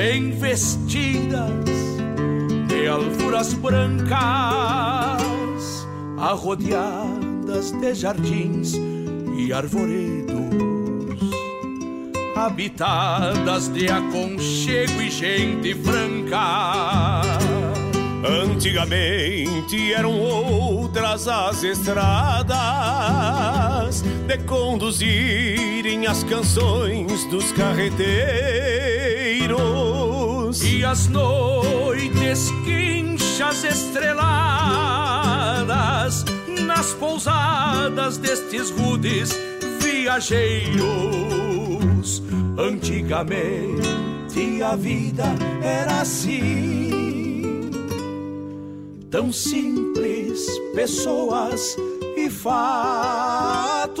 bem vestidas de alfuras brancas, arrodeadas de jardins e arvoredos, habitadas de aconchego e gente franca. Antigamente eram outras as estradas de conduzirem as canções dos carreteiros e as noites quinchas estreladas nas pousadas destes rudes viajeiros. Antigamente a vida era assim tão simples, pessoas e fatos.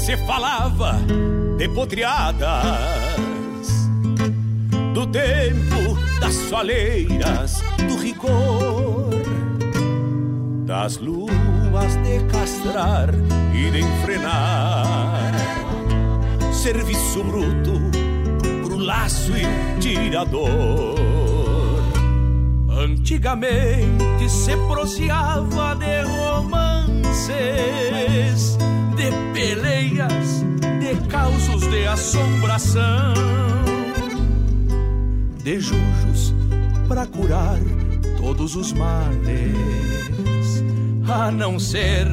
Se falava de potreadas do tempo das soleiras, do rigor das luas de castrar e de enfrenar, serviço bruto pro laço e tirador. Antigamente se proseava de romances de peleias, de causos de assombração, de jujos para curar todos os males, a não ser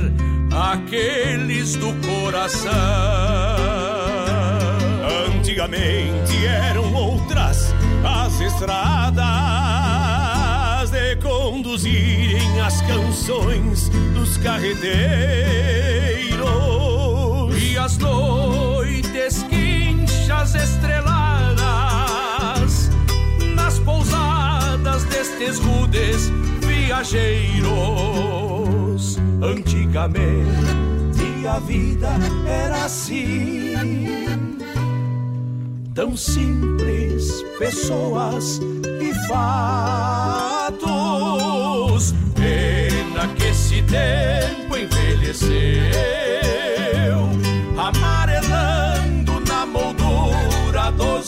aqueles do coração. Antigamente eram outras as estradas de conduzirem as canções dos carreteiros as noites quinchas estreladas nas pousadas destes rudes viajeiros. Antigamente a vida era assim, tão simples, pessoas e fatos. Pena que esse tempo envelheceu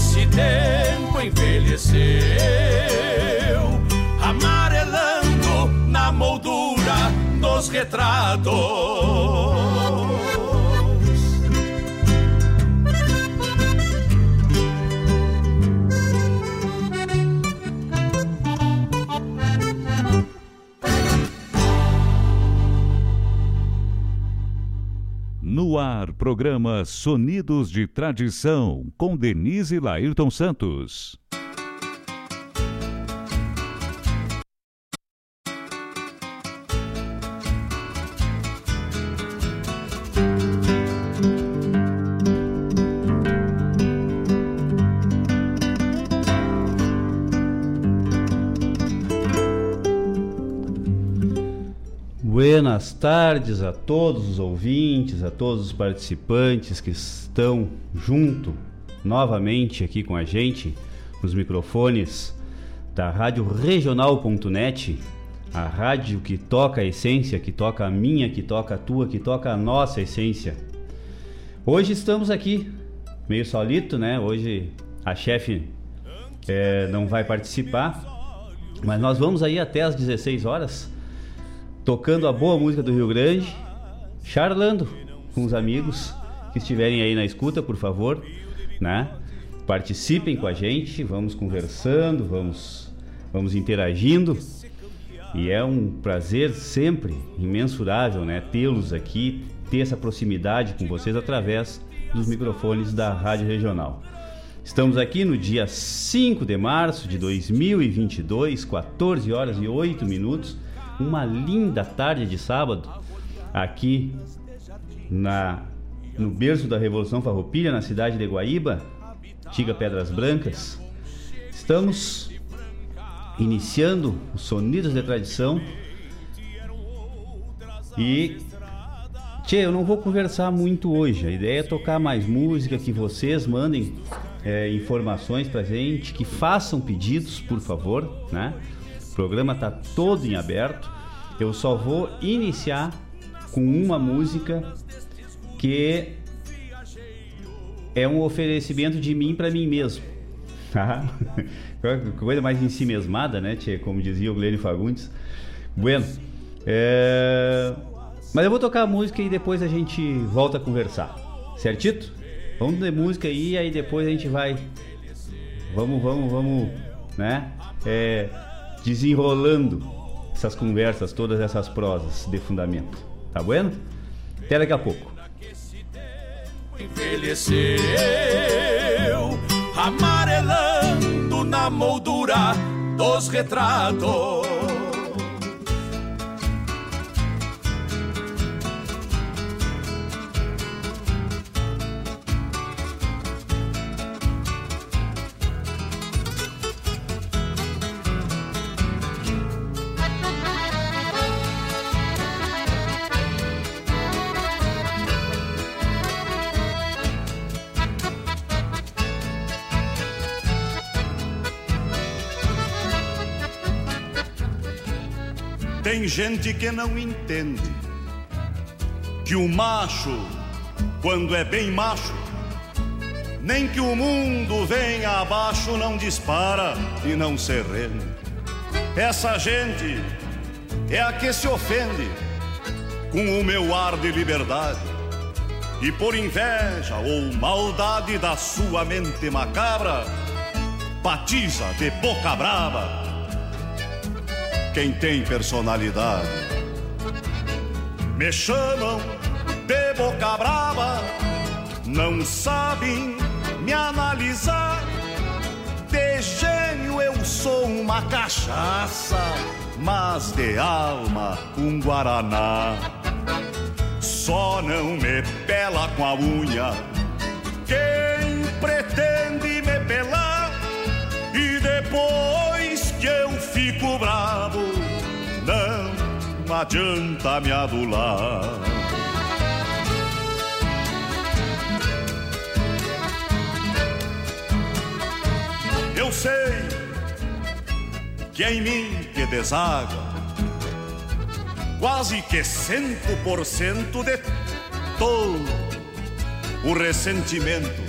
esse tempo envelheceu, amarelando na moldura dos retratos. No ar, programa Sonidos de Tradição, com Denise Lairton Santos. Buenas tardes a todos os ouvintes, a todos os participantes que estão junto novamente aqui com a gente nos microfones da Rádio Regional.net, a rádio que toca a essência, que toca a minha, que toca a tua, que toca a nossa essência. Hoje estamos aqui, meio solito, né? Hoje a chefe é, não vai participar, mas nós vamos aí até às 16 horas tocando a boa música do Rio Grande, charlando com os amigos que estiverem aí na escuta, por favor, né? Participem com a gente, vamos conversando, vamos vamos interagindo. E é um prazer sempre imensurável, né, tê-los aqui, ter essa proximidade com vocês através dos microfones da Rádio Regional. Estamos aqui no dia 5 de março de 2022, 14 horas e 8 minutos uma linda tarde de sábado aqui na no berço da Revolução Farroupilha, na cidade de Guaíba, Tiga Pedras Brancas. Estamos iniciando os sonidos de tradição e Tchê, eu não vou conversar muito hoje. A ideia é tocar mais música, que vocês mandem é, informações pra gente, que façam pedidos, por favor, né? Programa está todo em aberto. Eu só vou iniciar com uma música que é um oferecimento de mim para mim mesmo. Tá? Coisa mais em si mesmada, né, tia? Como dizia o Glênio Fagundes. Bueno, é... mas eu vou tocar a música e depois a gente volta a conversar. Certito? Vamos de música aí, aí depois a gente vai. Vamos, vamos, vamos, né? É desenrolando essas conversas, todas essas prosas de fundamento. Tá bueno? Até daqui a pouco. Envelheceu, amarelando na moldura dos retratos gente que não entende que o macho, quando é bem macho, nem que o mundo venha abaixo, não dispara e não se rende. Essa gente é a que se ofende com o meu ar de liberdade. E por inveja ou maldade da sua mente macabra, batiza de boca brava quem tem personalidade. Me chamam de boca brava, não sabem me analisar. De gênio eu sou uma cachaça, mas de alma um guaraná. Só não me pela com a unha quem adianta me adular. Eu sei que é em mim que desaga quase que cento por cento de todo o ressentimento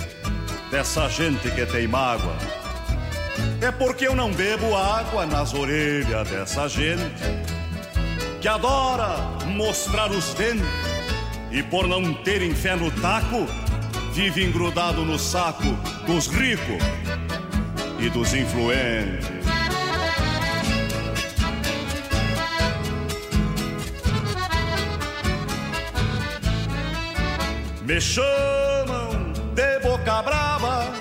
dessa gente que tem mágoa é porque eu não bebo água nas orelhas dessa gente que adora mostrar os dentes e por não terem fé no taco, vive engrudado no saco dos ricos e dos influentes. Me chamam de boca brava,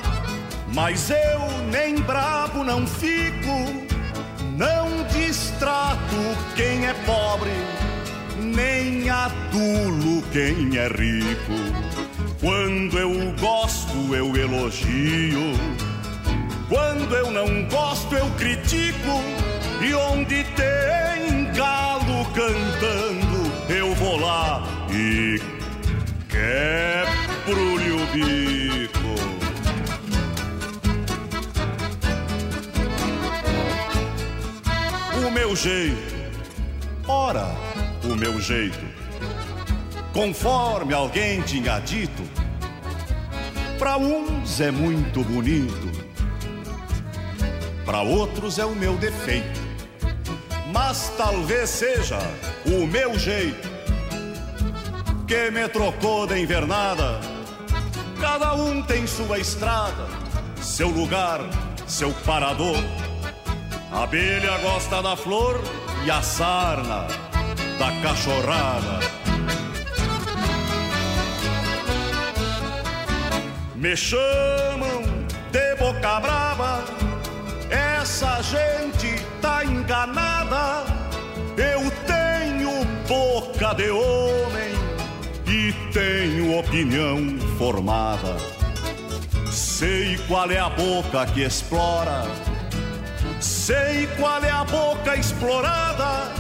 mas eu nem bravo não fico. Não distrato quem é pobre, nem adulo quem é rico. Quando eu gosto, eu elogio. Quando eu não gosto, eu critico. E onde tem galo cantando, eu vou lá e quebro-lhe o bico. Meu jeito, ora, o meu jeito, conforme alguém tinha dito, para uns é muito bonito, para outros é o meu defeito, mas talvez seja o meu jeito que me trocou de invernada. Cada um tem sua estrada, seu lugar, seu parador. A abelha gosta da flor e a sarna da cachorrada. Me chamam de boca brava, essa gente tá enganada. Eu tenho boca de homem e tenho opinião formada. Sei qual é a boca que explora, sei qual é a boca explorada,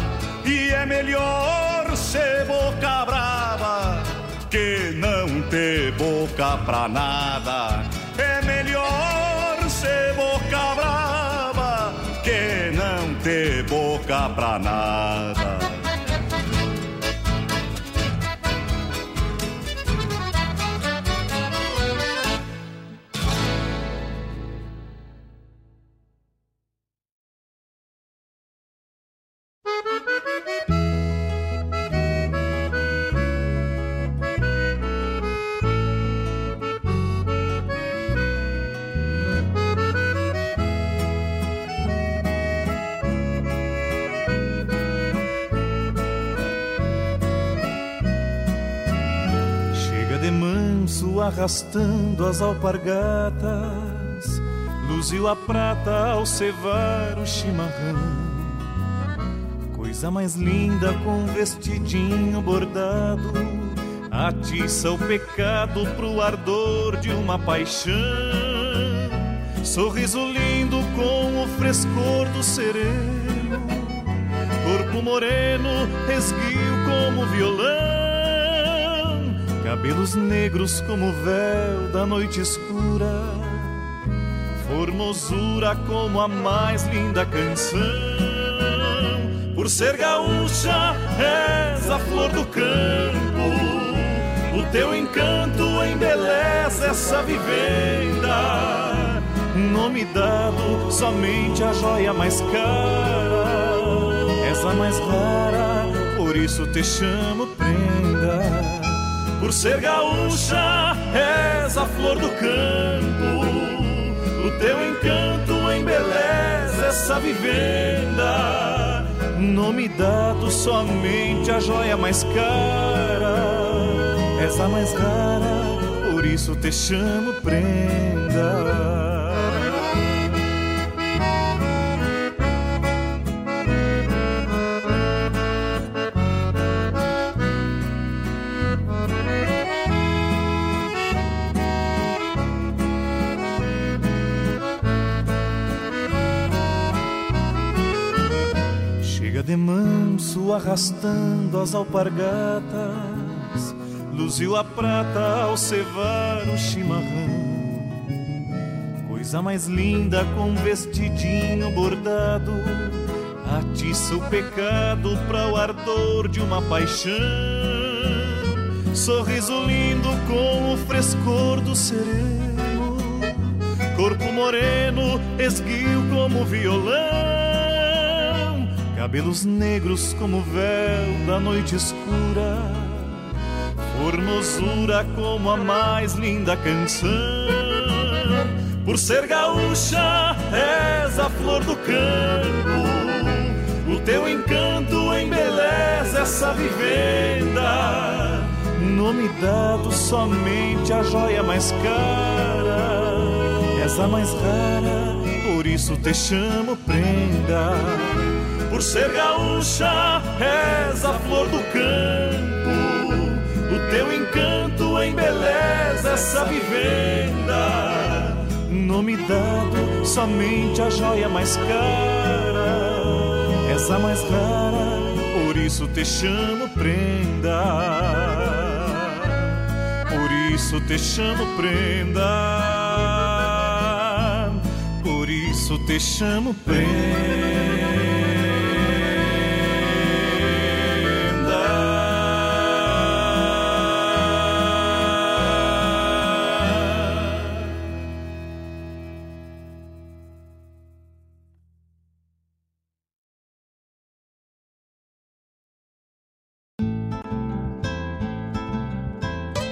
e é melhor ser boca brava que não ter boca pra nada. É melhor ser boca brava que não ter boca pra nada. Arrastando as alpargatas, luziu a prata ao cevar o chimarrão. Coisa mais linda com vestidinho bordado, atiça o pecado pro ardor de uma paixão. Sorriso lindo com o frescor do sereno, corpo moreno, resguio como violão. Cabelos negros como véu da noite escura, formosura como a mais linda canção. Por ser gaúcha, és a flor do campo, o teu encanto embeleza essa vivenda. Nome dado somente a joia mais cara, és a mais rara, por isso te chamo prenda. Por ser gaúcha, és a flor do campo. O teu encanto embeleza essa vivenda. Nome dado somente a joia mais cara. És a mais rara, por isso te chamo prenda. De manso arrastando as alpargatas, luziu a prata ao cevar o chimarrão. Coisa mais linda com vestidinho bordado, atiça o pecado para o ardor de uma paixão. Sorriso lindo com o frescor do sereno, corpo moreno, esguio como violão cabelos negros como véu da noite escura, formosura como a mais linda canção. Por ser gaúcha, és a flor do campo, o teu encanto embeleza essa vivenda. nome dado somente a joia mais cara. És a mais rara, por isso te chamo prenda. Por ser gaúcha, és a flor do campo. O teu encanto embeleza essa vivenda. Nome dado somente a joia mais cara. És a mais rara, por isso te chamo prenda. Por isso te chamo prenda. Por isso te chamo prenda.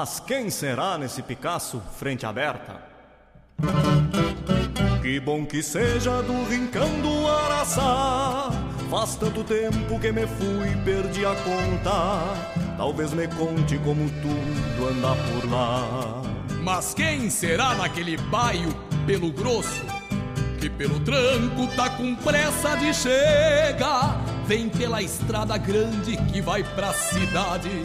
Mas quem será nesse Picasso frente aberta? Que bom que seja do rincão do Araçá. Faz tanto tempo que me fui, perdi a conta. Talvez me conte como tudo anda por lá. Mas quem será naquele baio pelo grosso? Que pelo tranco tá com pressa de chegar. Vem pela estrada grande que vai pra cidade.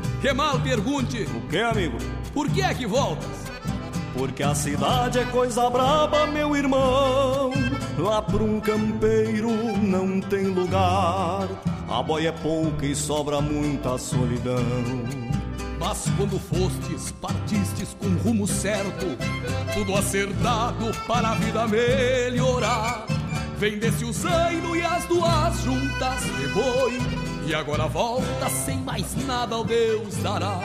Que mal pergunte, O que, amigo? por que é que voltas? Porque a cidade é coisa braba, meu irmão. Lá pra um campeiro não tem lugar. A boia é pouca e sobra muita solidão. Mas quando fostes, partistes com rumo certo, tudo acertado para a vida melhorar. Vendesse o zaino e as duas juntas de boi, e agora volta sem mais nada ao Deus dará.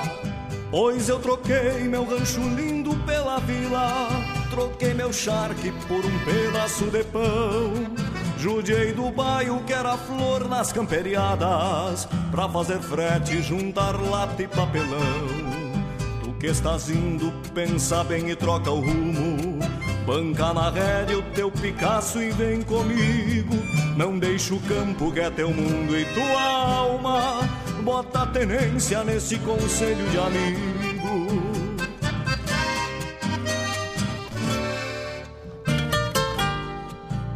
Pois eu troquei meu rancho lindo pela vila, troquei meu charque por um pedaço de pão. Judiei do bairro que era flor nas camperiadas, pra fazer frete, juntar lata e papelão. Tu que estás indo, pensa bem e troca o rumo. Banca na rédea o teu Picasso e vem comigo. Não deixa o campo que é teu mundo e tua alma. Bota a tenência nesse conselho de amigo.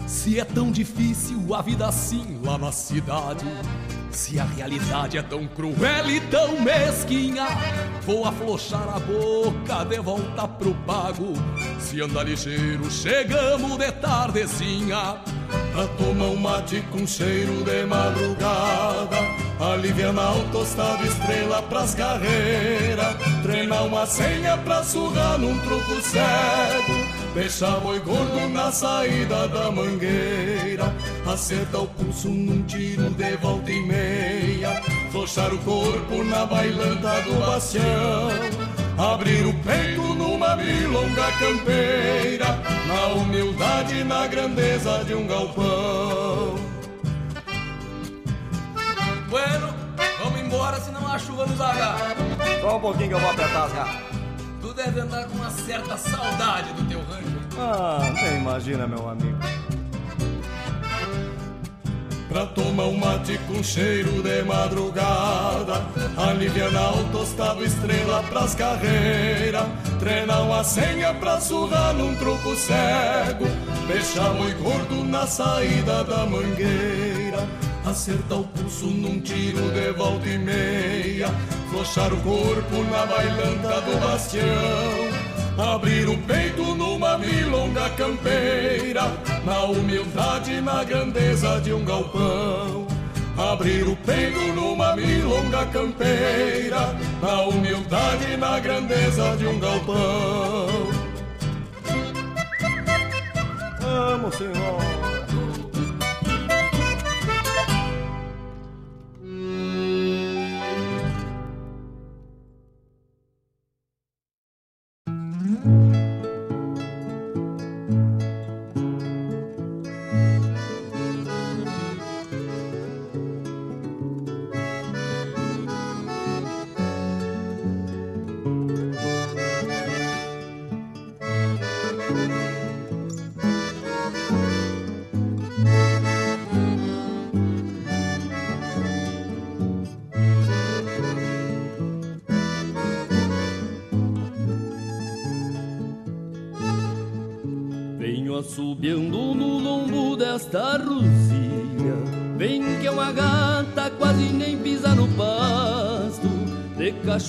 Se é tão difícil a vida assim lá na cidade, se a realidade é tão cruel e tão mesquinha, vou afrouxar a boca de volta pro pago. Se andar ligeiro, chegamos de tardezinha. Pra tomar um mate com cheiro de madrugada Aliviar o tostado estrela pras carreiras Treinar uma senha pra surrar num truco cego Deixar boi gordo na saída da mangueira Acertar o pulso num tiro de volta e meia afrouxar o corpo na bailanta do bastião, abrir o peito numa milonga campeira, na humildade e na grandeza de um galpão. Bueno, vamos embora, senão a chuva nos agarra. Só um pouquinho que eu vou apertar as garras. Tu deve andar com uma certa saudade do teu rancho. Ah, nem imagina, meu amigo. Pra tomar um mate com cheiro de madrugada Alivianar o tostado estrela pras carreiras Treinar uma senha pra surrar num truco cego Fechar muito gordo na saída da mangueira Acertar o pulso num tiro de volta e meia Flochar o corpo na bailanta do bastião Abrir o peito numa milonga campeira, na humildade e na grandeza de um galpão. Abrir o peito numa milonga campeira, na humildade e na grandeza de um galpão. Vamos, senhor.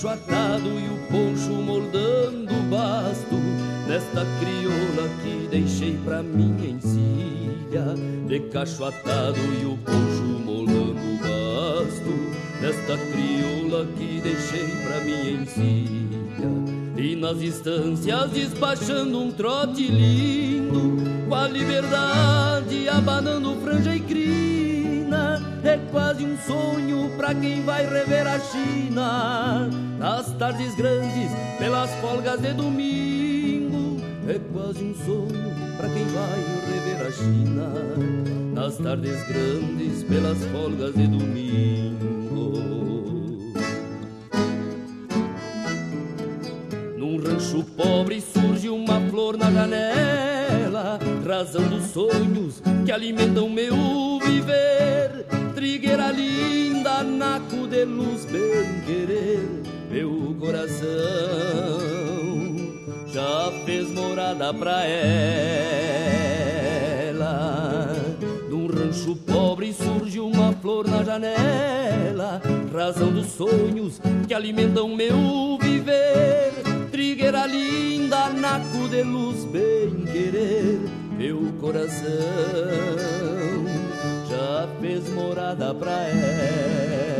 Cacho atado e o poncho moldando o basto Desta crioula que deixei pra minha encilha De cacho atado e o poncho moldando o basto Desta crioula que deixei pra minha encilha e nas instâncias despachando um trote lindo Com a liberdade abanando franja e crina É quase um sonho pra quem vai rever a China tardes grandes, pelas folgas de domingo. É quase um sonho pra quem vai rever a China. Nas tardes grandes, pelas folgas de domingo. Num rancho pobre surge uma flor na janela, razão dos sonhos que alimentam meu viver. Trigueira linda, naco de luz, bem querer, meu coração já fez morada pra ela. Num rancho pobre surge uma flor na janela, razão dos sonhos que alimentam meu viver trigueira linda, naco de luz, bem querer, meu coração já fez morada pra ela.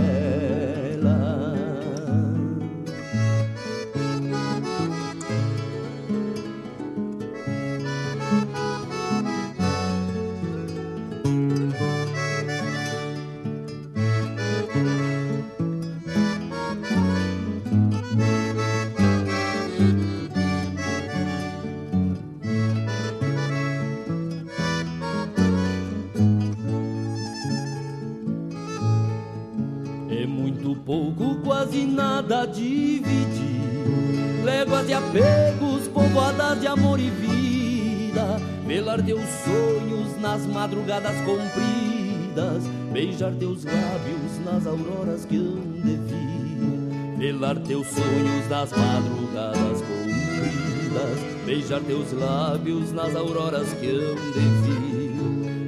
Dividir. Léguas de apegos, povoadas de amor e vida. Velar teus sonhos nas madrugadas compridas. Beijar teus lábios nas auroras que hão de vir. Velar teus sonhos nas madrugadas compridas. Beijar teus lábios nas auroras que hão de vir.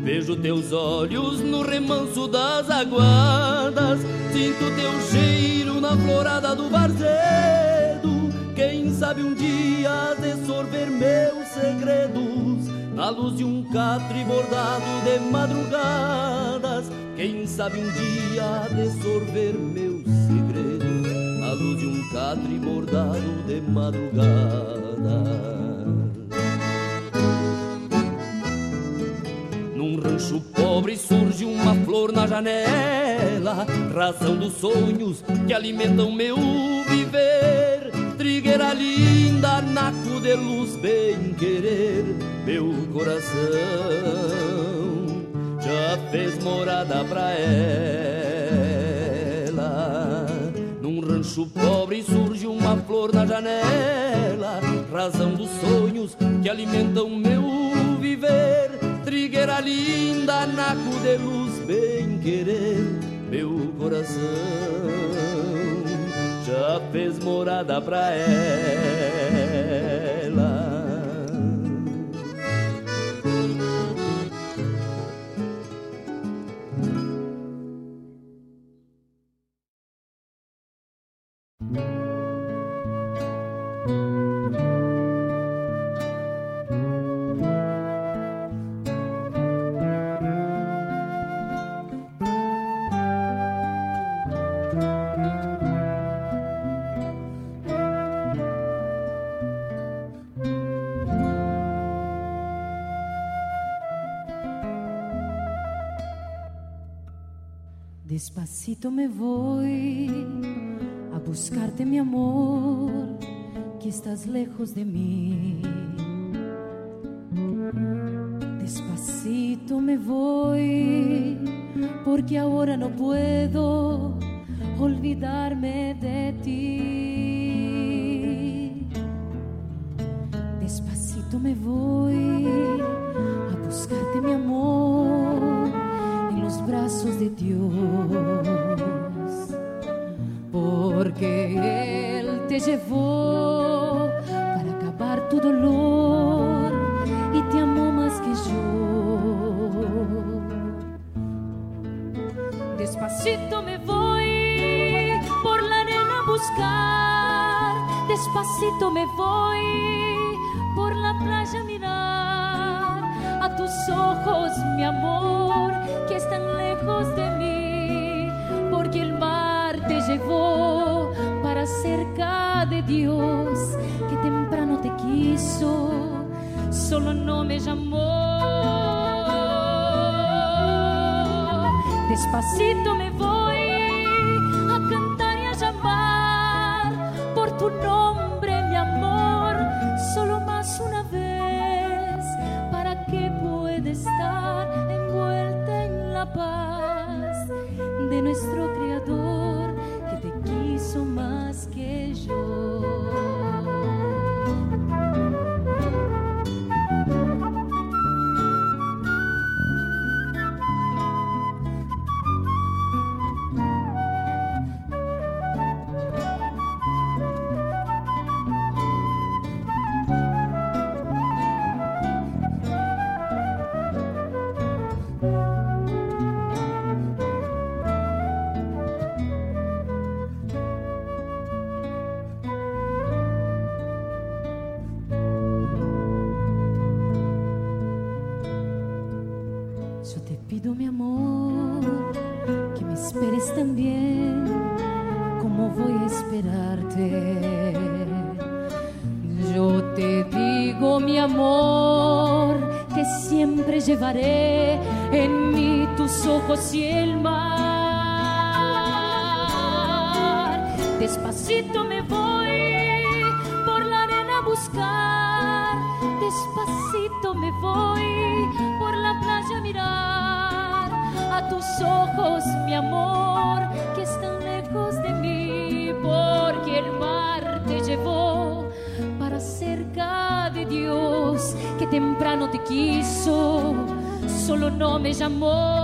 Vejo teus olhos no remanso das aguadas, sinto teu cheiro na florada do varzedo. Quem sabe um dia de sorver meus segredos na luz de um catre bordado de madrugadas. Quem sabe um dia de sorver meus segredos na luz de um catre bordado de madrugada. Rancho pobre surge uma flor na janela, razão dos sonhos que alimentam meu viver. Trigueira linda, naco de luz, bem querer, meu coração já fez morada pra ela. Num rancho pobre surge uma flor na janela, razão dos sonhos que alimentam meu viver. Trigueira linda, naco de luz, bem querer, meu coração já fez morada pra ela. Me voy a buscarte mi amor, que estás lejos de mí. Despacito me voy, porque ahora no puedo olvidarme de ti. Despacito me voy a buscarte mi amor en los brazos de Dios, porque Él te llevó para acabar tu dolor y te amó más que yo. Despacito me voy por la arena a buscar, despacito me voy por la playa a mirar. A tus ojos, mi amor, que están lejos de mí, porque el mar te llevó para cerca de Dios, que temprano te quiso, solo no me llamó. Despacito me voy a cantar y a llamar por tu nombre, mi amor, solo más una vez, para que pueda estar envuelta en la paz de nuestro Creador, que en mí tus ojos y el mar. Despacito me voy por la arena a buscar, despacito me voy por la playa a mirar. A tus ojos, mi amor, que están lejos de mí, porque el mar te llevó para cerca de Dios, que temprano te quiso, solo no me llamó.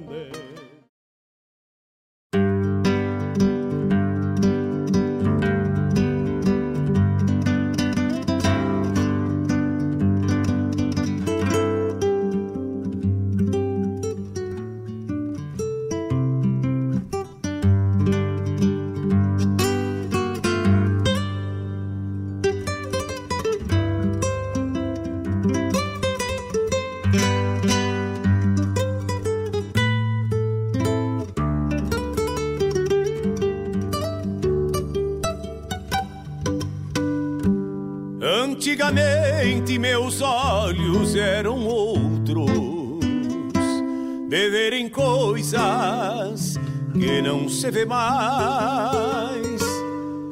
Que não se vê mais.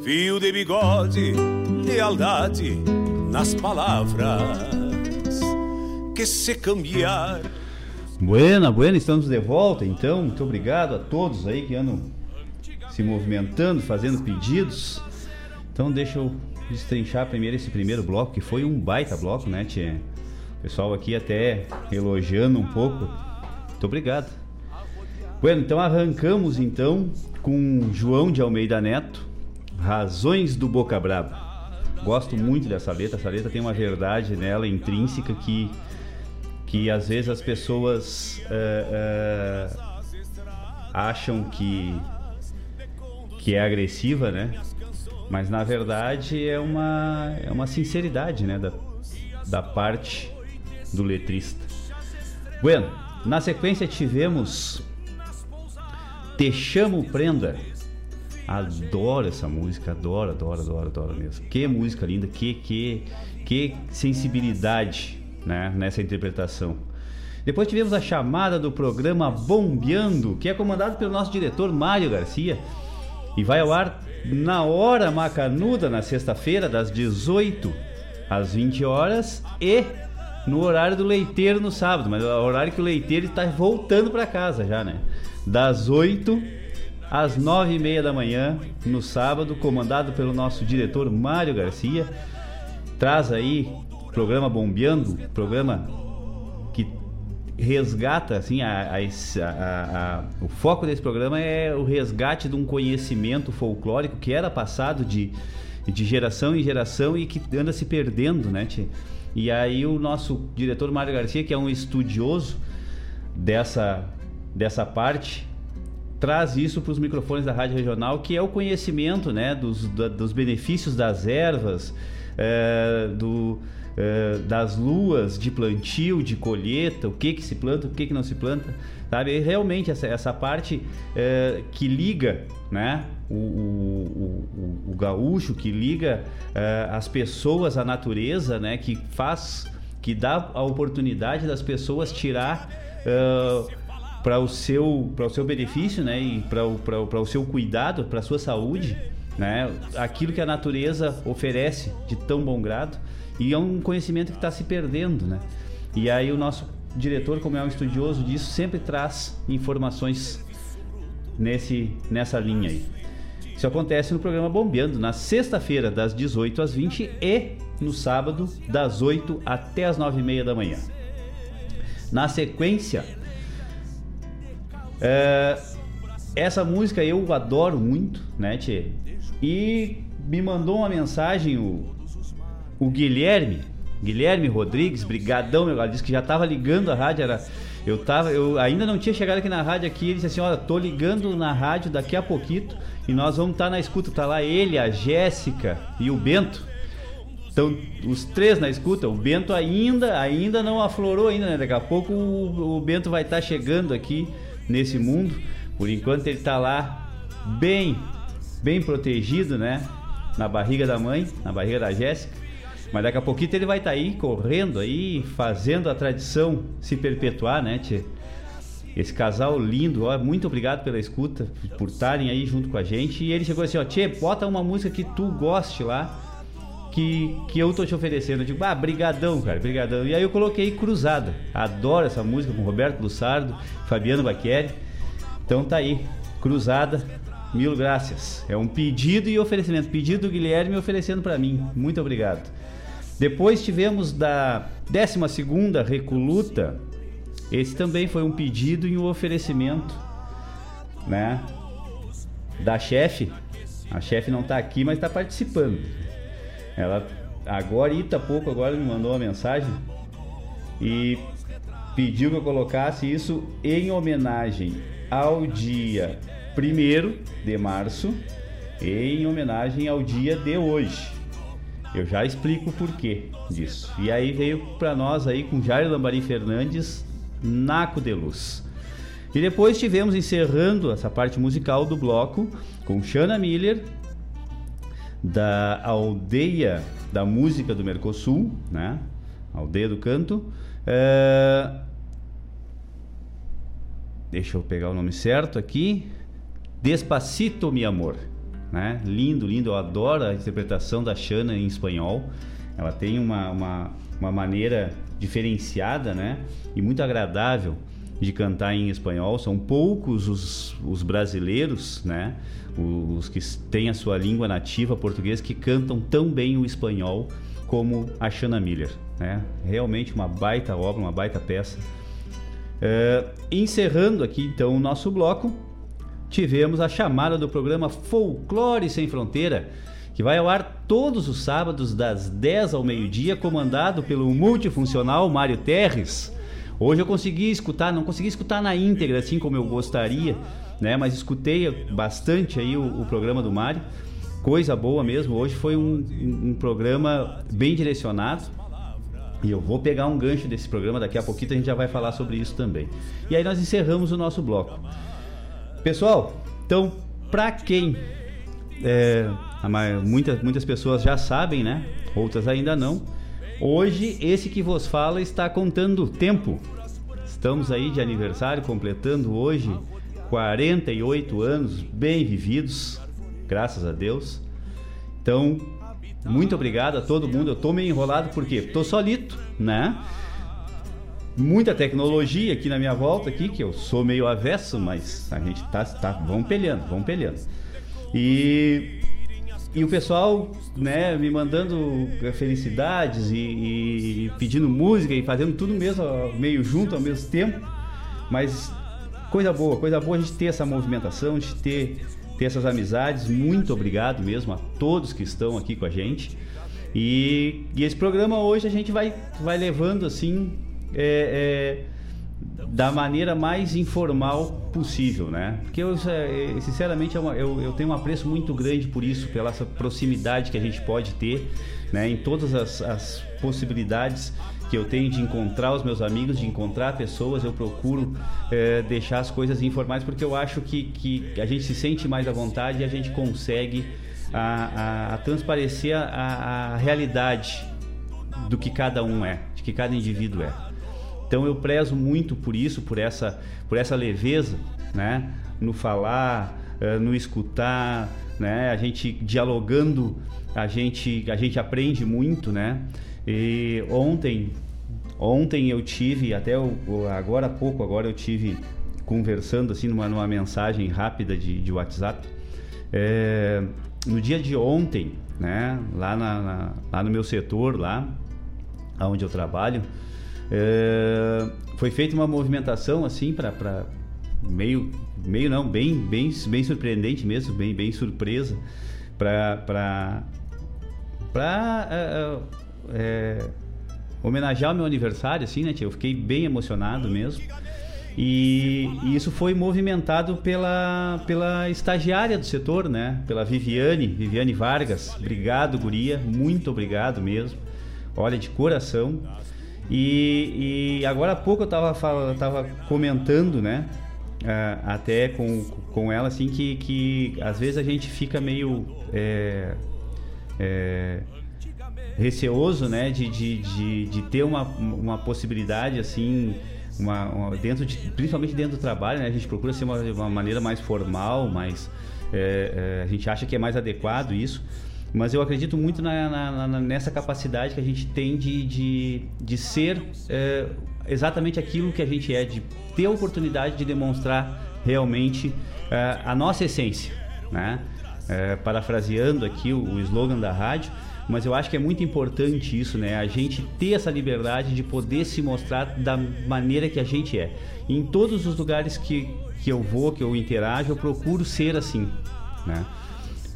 Fio de bigode, lealdade nas palavras que se cambiar. Buena, buena, estamos de volta então. Muito obrigado a todos aí que andam se movimentando, fazendo pedidos. Então deixa eu destrinchar primeiro esse primeiro bloco, que foi um baita bloco, né, Tia? Pessoal aqui até elogiando um pouco. Muito obrigado. Bueno, então arrancamos então com João de Almeida Neto, Razões do Boca Braba. Gosto muito dessa letra, essa letra tem uma verdade nela intrínseca que, que às vezes as pessoas uh, uh, acham que, que é agressiva, né? Mas na verdade é uma, é uma sinceridade né, da, da parte do letrista. Bueno, na sequência tivemos Te Chamo Prenda. Adoro essa música, adoro, adoro, adoro, adoro mesmo. Que música linda, que, que, que sensibilidade né, nessa interpretação. Depois tivemos a chamada do programa Bombeando, que é comandado pelo nosso diretor Mário Garcia e vai ao ar na hora macanuda na sexta-feira, das 18 às 20 horas e no horário do leiteiro no sábado, mas é o horário que o leiteiro está voltando para casa já, né? Das 8 às 9 e meia da manhã no sábado, comandado pelo nosso diretor Mário Garcia. Traz aí programa Bombeando, programa resgata, assim, a, a, a, o foco desse programa é o resgate de um conhecimento folclórico que era passado de, de geração em geração e que anda se perdendo, né, tia? E aí o nosso diretor Mário Garcia, que é um estudioso dessa, dessa parte, traz isso para os microfones da Rádio Regional, que é o conhecimento, né, dos, da, dos benefícios das ervas, é, do eh, das luas de plantio, de colheita, o que que se planta, o que que não se planta, sabe? E realmente essa, essa parte uh, que liga, né? O, o, o, o gaúcho que liga as pessoas à natureza, né? Que faz, que dá a oportunidade das pessoas tirar para o seu para o seu benefício, né? E para o, o seu cuidado, para a sua saúde, né? Aquilo que a natureza oferece de tão bom grado. E é um conhecimento que está se perdendo, né? E aí o nosso diretor, como é um estudioso disso, sempre traz informações nesse, nessa linha aí. Isso acontece no programa Bombeando, na sexta-feira, das 18 às 20 e no sábado, das 8 até as 9 e meia da manhã. Na sequência, é, essa música eu adoro muito, né, Tchê? E me mandou uma mensagem o o Guilherme, Guilherme Rodrigues, brigadão, meu, disse que já estava ligando a rádio, era eu tava, eu ainda não tinha chegado aqui na rádio aqui, ele disse assim, olha, tô ligando na rádio daqui a pouquinho e nós vamos estar tá na escuta, tá lá ele, a Jéssica e o Bento. Então, os três na escuta, o Bento ainda ainda não aflorou ainda, né? Daqui a pouco o, o Bento vai estar tá chegando aqui nesse mundo. Por enquanto ele está lá bem, bem protegido, né? Na barriga da mãe, na barriga da Jéssica. Mas daqui a pouquinho ele vai estar tá aí correndo aí, fazendo a tradição se perpetuar, né, tchê? Esse casal lindo, ó, muito obrigado pela escuta, por estarem aí junto com a gente. E ele chegou assim, ó, Tchê, bota uma música que tu goste lá, que, que eu tô te oferecendo. Eu digo, ah, brigadão, cara, brigadão. E aí eu coloquei Cruzada. Adoro essa música com Roberto Lussardo, Fabiano Baqueri. Então tá aí, Cruzada, mil graças. É um pedido e oferecimento. Pedido do Guilherme oferecendo para mim. Muito obrigado. Depois tivemos da 12 segunda Recoluta. Esse também foi um pedido e um oferecimento, né? Da chefe. A chefe não está aqui, mas está participando. Ela agora, ita pouco agora me mandou uma mensagem e pediu que eu colocasse isso em homenagem ao dia 1 de março, em homenagem ao dia de hoje. Eu já explico o porquê disso. E aí veio para nós aí com Jair Lambari Fernandes, Naco de Luz. E depois tivemos encerrando essa parte musical do bloco com Shana Miller, da aldeia da música do Mercosul, né? Aldeia do Canto. É... Deixa eu pegar o nome certo aqui. Despacito, mi amor né? Lindo, lindo. Eu adoro a interpretação da Shana em espanhol. Ela tem uma, uma, uma maneira diferenciada, né? E muito agradável de cantar em espanhol. São poucos os, os brasileiros, né? Os que têm a sua língua nativa portuguesa que cantam tão bem o espanhol como a Shana Miller, né? Realmente uma baita obra, uma baita peça. Uh, encerrando aqui então o nosso bloco, tivemos a chamada do programa Folclore Sem Fronteira, que vai ao ar todos os sábados das 10 ao meio-dia, comandado pelo multifuncional Mário Terres. Hoje eu consegui escutar, não consegui escutar na íntegra assim como eu gostaria, né? Mas escutei bastante aí o, o programa do Mário. Coisa boa mesmo. Hoje foi um, um, programa bem direcionado. E eu vou pegar um gancho desse programa daqui a pouquinho, a gente já vai falar sobre isso também. E aí nós encerramos o nosso bloco. Pessoal, então, para quem é, muitas, muitas pessoas já sabem, né? Outras ainda não. Hoje, esse que vos fala está contando tempo. Estamos aí de aniversário, completando hoje 48 anos bem vividos, graças a Deus. Então, muito obrigado a todo mundo. Eu tô meio enrolado porque tô solito, né? muita tecnologia aqui na minha volta aqui, que eu sou meio avesso, mas a gente tá, tá vamos pelhando, vamos pelhando. E, e o pessoal, né, me mandando felicidades e, e pedindo música e fazendo tudo mesmo, meio junto ao mesmo tempo. Mas coisa boa, coisa boa a gente ter essa movimentação, a gente ter, ter essas amizades. Muito obrigado mesmo a todos que estão aqui com a gente. E, e esse programa hoje a gente vai, vai levando assim é, é, da maneira mais informal possível, né? Porque eu, é, sinceramente, é eu, eu, tenho um apreço muito grande por isso, pela essa proximidade que a gente pode ter, né? Em todas as, as possibilidades que eu tenho de encontrar os meus amigos, de encontrar pessoas, eu procuro é, deixar as coisas informais porque eu acho que, que a gente se sente mais à vontade e a gente consegue a, a, a transparecer a, a realidade do que cada um é, de que cada indivíduo é. Então eu prezo muito por isso, por essa, por essa leveza, né? No falar, eh, no escutar, né? A gente dialogando, a gente, a gente aprende muito, né? E ontem, ontem eu tive, até agora há pouco, agora eu tive conversando assim numa, numa mensagem rápida de, de WhatsApp. É, no dia de ontem, né? Lá, na, na, lá no meu setor, lá onde eu trabalho, é, foi feita uma movimentação assim para meio meio não bem bem bem surpreendente mesmo bem bem surpresa para para para é, é, homenagear o meu aniversário assim né tia? eu fiquei bem emocionado mesmo e, e, isso foi movimentado pela, pela estagiária do setor, né? Pela Viviane, Viviane Vargas. Obrigado, Guria. Muito obrigado mesmo. Olha, de coração. E, e agora há pouco eu estava tava comentando, né? uh, até com, com ela assim que, que às vezes a gente fica meio é, é, receoso né de, de, de, de, ter uma, uma possibilidade assim uma, uma, dentro de, principalmente dentro do trabalho né? a gente procura ser uma, uma maneira mais formal mais é, é, a gente acha que é mais adequado isso mas eu acredito muito na, na, na, nessa capacidade que a gente tem de, de, de ser é, exatamente aquilo que a gente é, de ter a oportunidade de demonstrar realmente é, a nossa essência. Né? É, parafraseando aqui o, o slogan da rádio, mas eu acho que é muito importante isso, né? A gente ter essa liberdade de poder se mostrar da maneira que a gente é. Em todos os lugares que, que eu vou, que eu interajo, eu procuro ser assim, né?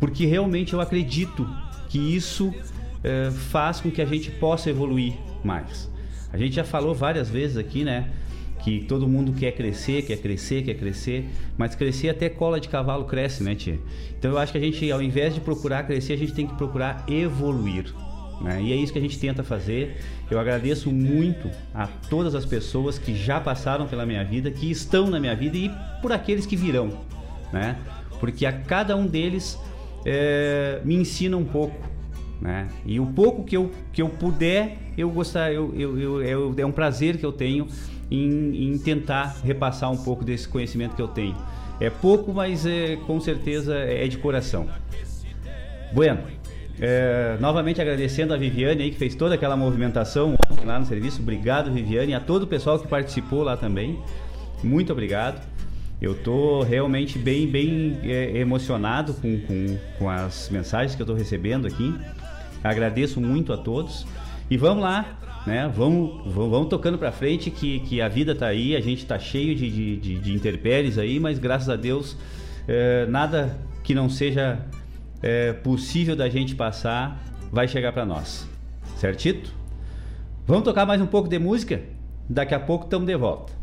Porque realmente eu acredito que isso é, faz com que a gente possa evoluir mais. A gente já falou várias vezes aqui, né? Que todo mundo quer crescer, quer crescer, quer crescer, mas crescer até cola de cavalo cresce, né, tia? Então eu acho que a gente, ao invés de procurar crescer, a gente tem que procurar evoluir. Né? E é isso que a gente tenta fazer. Eu agradeço muito a todas as pessoas que já passaram pela minha vida, que estão na minha vida e por aqueles que virão, né? Porque a cada um deles é, me ensina um pouco. Né? E o pouco que eu, que eu puder, eu gostar, eu, eu, eu, eu é um prazer que eu tenho em, em, tentar repassar um pouco desse conhecimento que eu tenho. É pouco, mas é, com certeza é de coração. Bueno, é, novamente agradecendo a Viviane aí, que fez toda aquela movimentação lá no serviço. Obrigado, Viviane, e a todo o pessoal que participou lá também. Muito obrigado. Eu tô realmente bem, bem é, emocionado com, com, com as mensagens que eu estou recebendo aqui. Agradeço muito a todos. E vamos lá, né? Vamos, vamos tocando para frente que, que a vida tá aí, a gente tá cheio de, de, de, de aí, mas graças a Deus é, nada que não seja é, possível da gente passar vai chegar para nós. Certito? Vamos tocar mais um pouco de música? Daqui a pouco estamos de volta.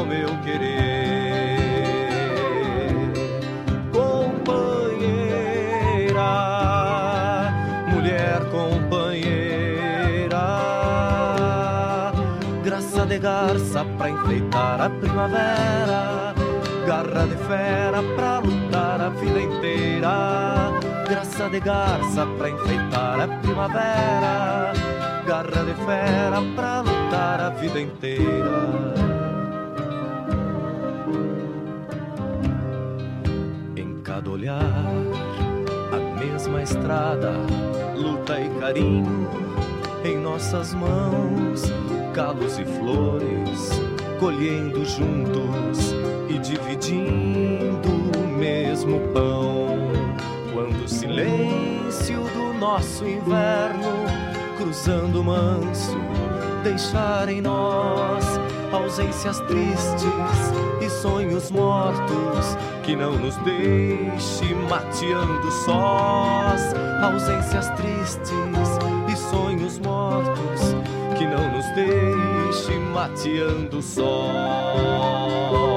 Seguro para o meu querer. de garça pra enfeitar a primavera, garra de fera pra lutar a vida inteira. Graça de garça pra enfeitar a primavera, garra de fera pra lutar a vida inteira. Cada olhar, a mesma estrada, luta e carinho em nossas mãos calos e flores, colhendo juntos e dividindo o mesmo pão. Quando o silêncio do nosso inverno, cruzando manso, deixar em nós ausências tristes e sonhos mortos que não nos deixe mateando sós. Ausências tristes e sonhos mortos que não nos deixe mateando sós.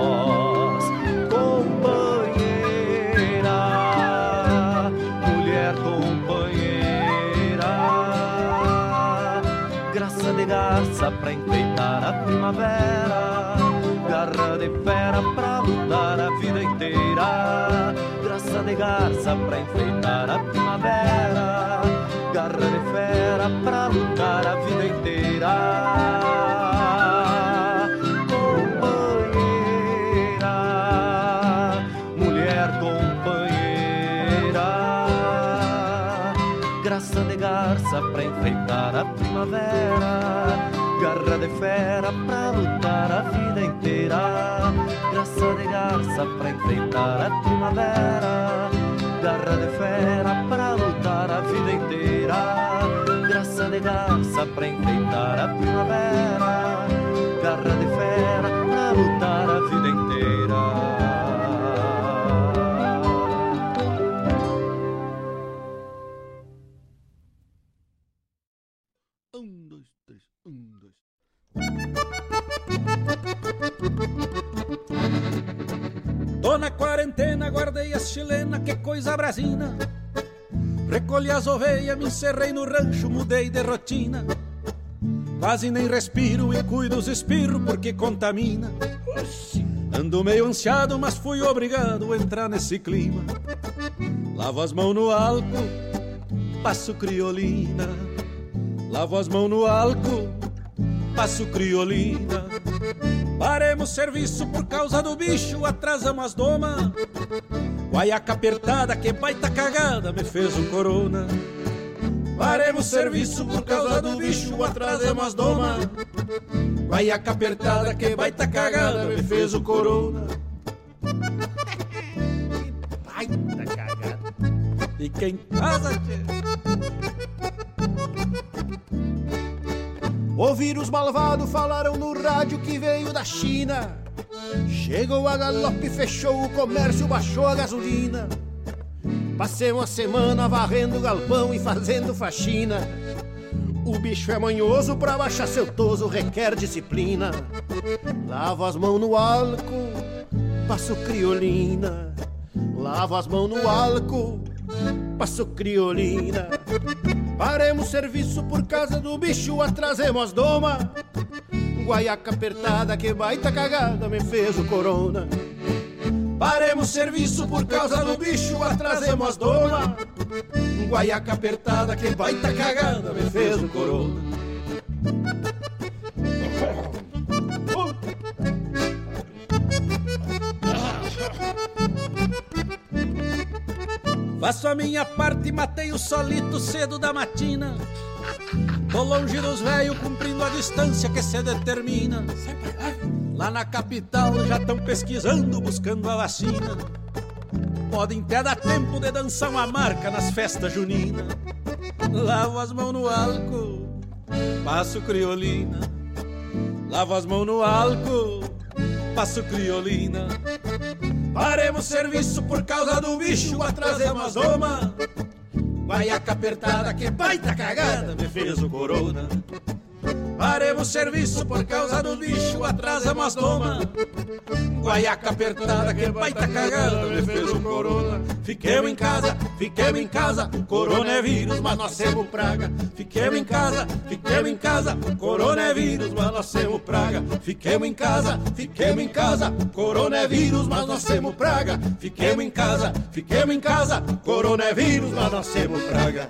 Garça pra enfeitar a primavera, garra de fera pra lutar a vida inteira, graça de garça pra enfeitar a primavera, garra de fera pra lutar a vida inteira. Garça pra enfeitar a primavera, de fera pra lutar a vida inteira, graça de garça pra enfeitar a primavera, garra de fera pra lutar a vida inteira, graça de garça pra enfeitar a primavera, garra de fera pra lutar a vida chilena, que coisa brasina. Recolhi as ovelhas, me encerrei no rancho, mudei de rotina. Quase nem respiro e cuido os espirros porque contamina. Ando meio ansiado, mas fui obrigado a entrar nesse clima. Lavo as mãos no álcool, passo criolina. Lavo as mãos no álcool, passo criolina. Paremos serviço por causa do bicho, atrasamos as domas. Guaiaca apertada, que baita cagada, me fez o corona. Paremos serviço por causa do bicho, atrasamos as domas. Guaiaca apertada, que baita cagada, me fez o corona. Baita cagada. Fica em casa, Ouvir os malvados falaram no rádio que veio da China. Chegou a galope, fechou o comércio, baixou a gasolina. Passei uma semana varrendo galpão e fazendo faxina. O bicho é manhoso, pra baixar seu toso requer disciplina. Lavo as mãos no álcool, passo criolina. Lavo as mãos no álcool, passo criolina. Paremos serviço por causa do bicho, atrasemos as doma. Guaiaca apertada, que baita cagada, me fez o corona. Paremos serviço por causa do bicho, atrasemos as doma. Guaiaca apertada, que baita cagada, me fez o corona. Faço a minha parte e matei o solito cedo da matina. Tô longe dos velhos, cumprindo a distância que se determina. Lá na capital já estão pesquisando, buscando a vacina. Podem até dar tempo de dançar uma marca nas festas juninas. Lavo as mãos no álcool, passo criolina. Lavo as mãos no álcool, passo criolina. Paremos serviço por causa do bicho, atrasemos as doma. Guaiaca apertada, que baita cagada, me fez o corona. Paremos serviço por causa do bicho, atrasamos as doma. Guaiaca apertada, que baita cagada, me fez o corona. Fiquemos em casa, fiquemos em casa, corona é vírus, mas nós temos praga. Fiquemos em casa, fiquemos em casa, corona é vírus, mas nós temos praga. Fiquemos em casa, fiquemos em casa, corona é vírus, mas nós temos praga. Fiquemos em casa, fiquemos em casa, corona é vírus, mas nós temos praga.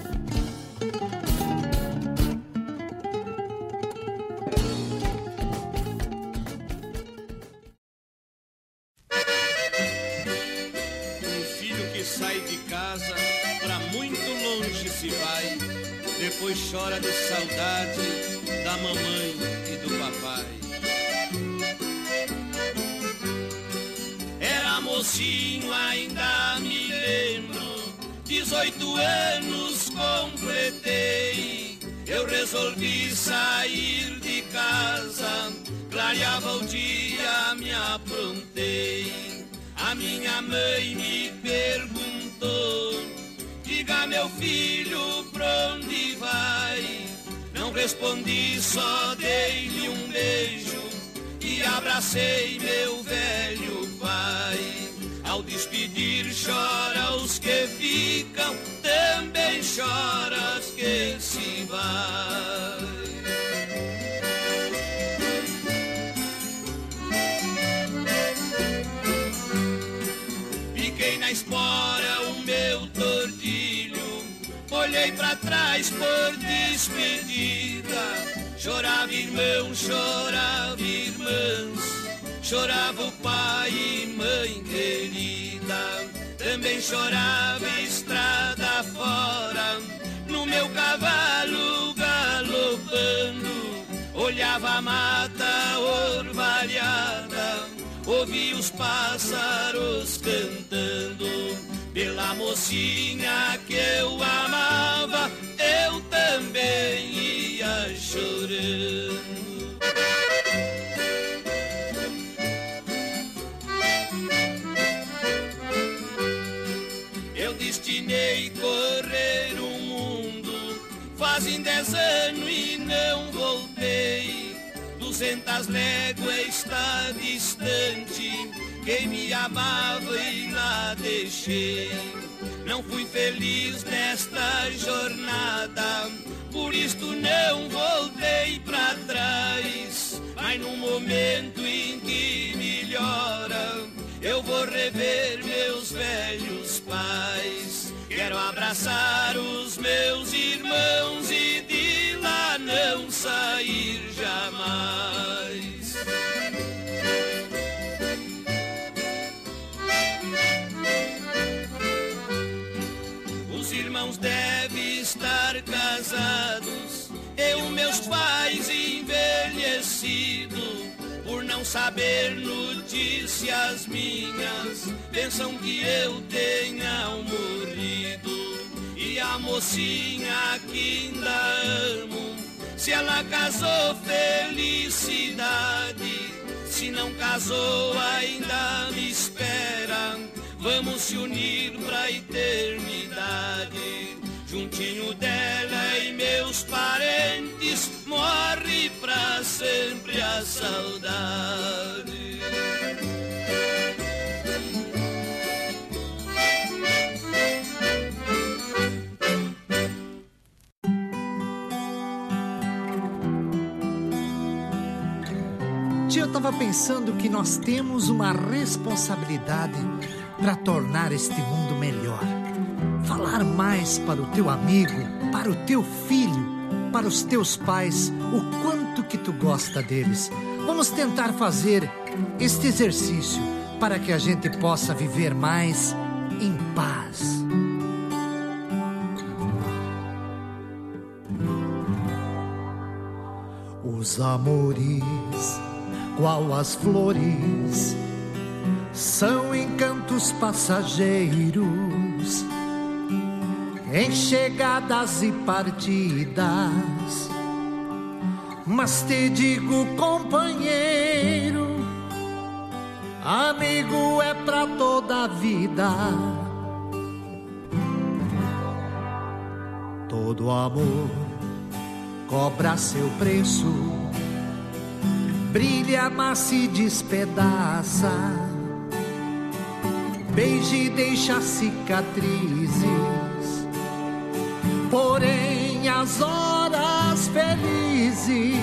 Mãe me perguntou: Diga, meu filho, pra onde vai? Não respondi, só dei-lhe um beijo e abracei meu velho pai. Ao despedir, chora os que ficam, também chora os que se vai. Espora o meu tordilho, olhei pra trás por despedida. Chorava irmão, chorava irmãs, chorava o pai e mãe querida. Também chorava estrada fora, no meu cavalo galopando. Olhava a mata orvalhada, ouvia os pássaros cantando. Pela mocinha que eu amava, eu também ia chorando. Eu destinei correr o mundo, fazem dez anos e não voltei. Duzentas léguas está distante, quem me amava e lá deixei. Não fui feliz nesta jornada, por isto não voltei pra trás. Mas no momento em que melhora, eu vou rever meus velhos pais. Quero abraçar os meus irmãos e sair jamais. Os irmãos devem estar casados, eu, meus pais envelhecidos por não saber notícias minhas, pensam que eu tenha morrido. E a mocinha que ainda amo, se ela casou, felicidade. Se não casou, ainda me espera. Vamos se unir pra eternidade. Juntinho dela e meus parentes, morre pra sempre a saudade. Tia, eu tava pensando que nós temos uma responsabilidade para tornar este mundo melhor. Falar mais para o teu amigo, para o teu filho, para os teus pais, o quanto que tu gosta deles. Vamos tentar fazer este exercício para que a gente possa viver mais em paz. Os amores, qual as flores, são encantos passageiros, em chegadas e partidas. Mas te digo, companheiro, amigo é pra toda a vida. Todo amor cobra seu preço, brilha, mas se despedaça. Beije e deixa cicatrizes, porém as horas felizes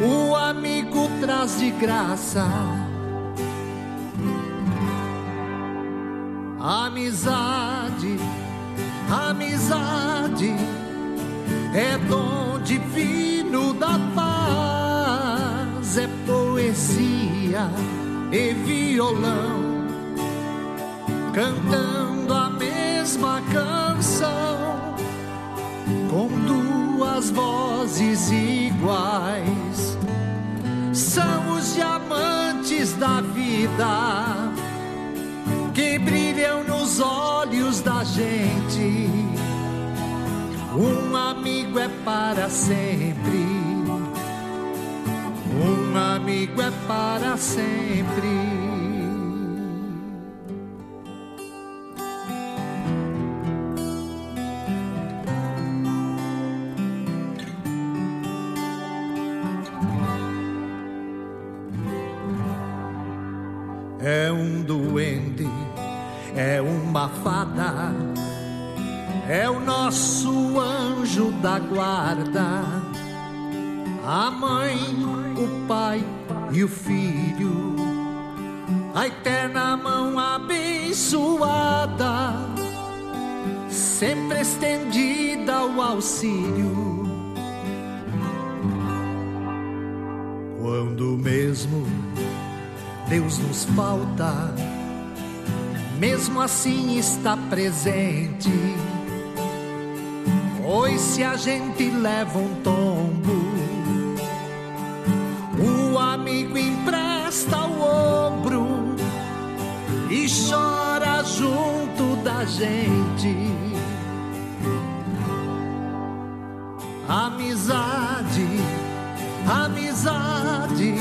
o amigo traz de graça. Amizade, amizade é dom divino da paz, é poesia e violão cantando a mesma canção com duas vozes iguais. São os diamantes da vida que brilham nos olhos da gente. Um amigo é para sempre. Um amigo é para sempre. É um duende, é uma fada, é o nosso anjo da guarda. A mãe, o pai e o filho, a eterna mão abençoada, sempre estendida ao auxílio. Quando mesmo Deus nos falta, mesmo assim está presente. Pois se a gente leva um tombo, amigo empresta o ombro e chora junto da gente. Amizade, amizade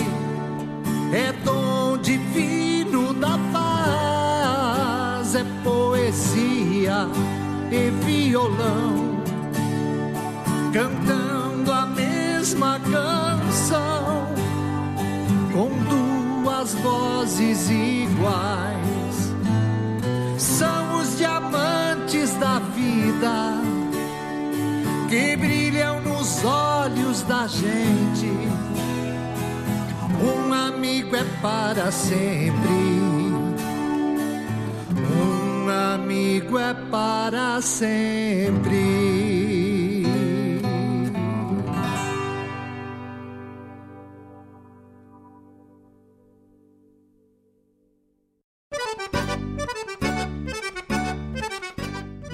é dom divino da paz, é poesia e violão, cantando a mesma canção, vozes iguais. São os diamantes da vida que brilham nos olhos da gente um amigo é para sempre. Um amigo é para sempre.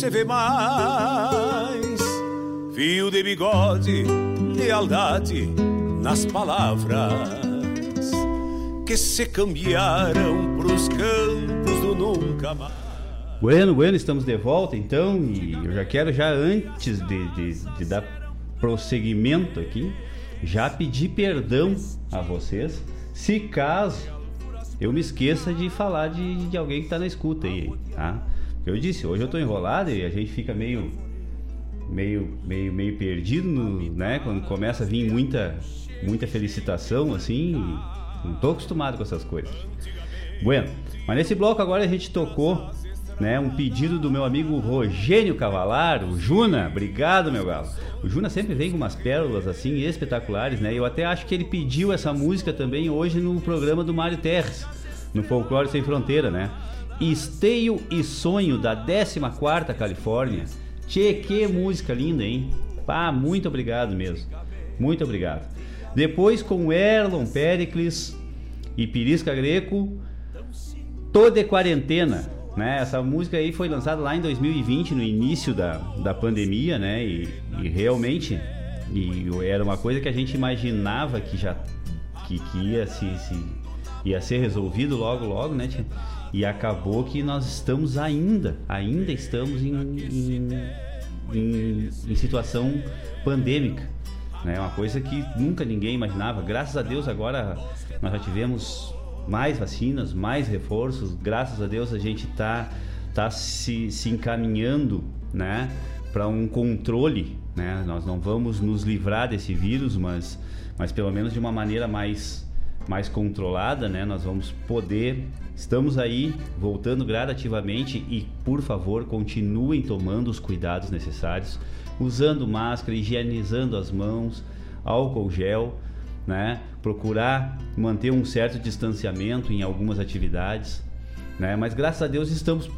Se vê mais. Fio de bigode, lealdade nas palavras que se cambiaram pros campos do nunca mais. Bueno, bueno, estamos de volta então e eu já quero já antes de, de, de dar prosseguimento aqui, já pedir perdão a vocês se caso eu me esqueça de falar de, de alguém que está na escuta aí, tá? Eu disse, hoje eu tô enrolado e a gente fica meio meio meio meio perdido, no, né? Quando começa a vir muita muita felicitação assim, não tô acostumado com essas coisas. Bueno, mas nesse bloco agora a gente tocou né, um pedido do meu amigo Rogênio Cavalar, o Juna, obrigado meu galo. O Juna sempre vem com umas pérolas assim espetaculares, né? Eu até acho que ele pediu essa música também hoje no programa do Mário Terres, no Folclore Sem Fronteira, né? Esteio e Sonho da 14ª Califórnia. Tchê, que música linda, hein? Pá, muito obrigado mesmo. Muito obrigado. Depois com Erlon Pericles e Pirisca Greco, Toda Quarentena. Né? Essa música aí foi lançada lá em 2020, no início da, da pandemia, né? E, e realmente e era uma coisa que a gente imaginava que já que, que ia se, se, ia ser resolvido logo logo, né? E acabou que nós estamos ainda, ainda estamos em, em, em, em situação pandêmica. Né? uma coisa que nunca ninguém imaginava. Graças a Deus agora nós já tivemos mais vacinas, mais reforços. Graças a Deus a gente está tá se, se encaminhando, né, para um controle, né? Nós não vamos nos livrar desse vírus, mas, mas pelo menos de uma maneira mais mais controlada, né? Nós vamos poder. Estamos aí voltando gradativamente e, por favor, continuem tomando os cuidados necessários, usando máscara, higienizando as mãos, álcool gel, né? Procurar manter um certo distanciamento em algumas atividades, né? Mas graças a Deus estamos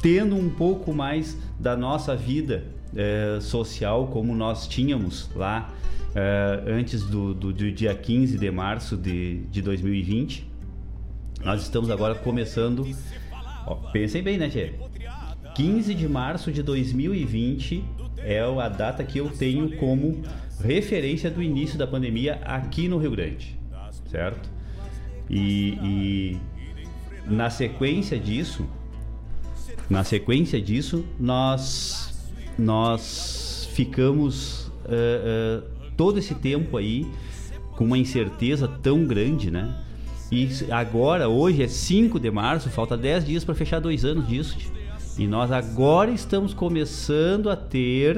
tendo um pouco mais da nossa vida é, social como nós tínhamos lá é, antes do, do, do, dia 15 de março de, de 2020. Nós estamos agora começando. Ó, pensem bem, né, Tchê? 15 de março de 2020 é a data que eu tenho como referência do início da pandemia aqui no Rio Grande, certo? E, e na sequência disso, na sequência disso, nós nós ficamos uh, uh, todo esse tempo aí com uma incerteza tão grande, né? E agora, hoje é 5 de março, falta 10 dias para fechar dois anos disso. E nós agora estamos começando a ter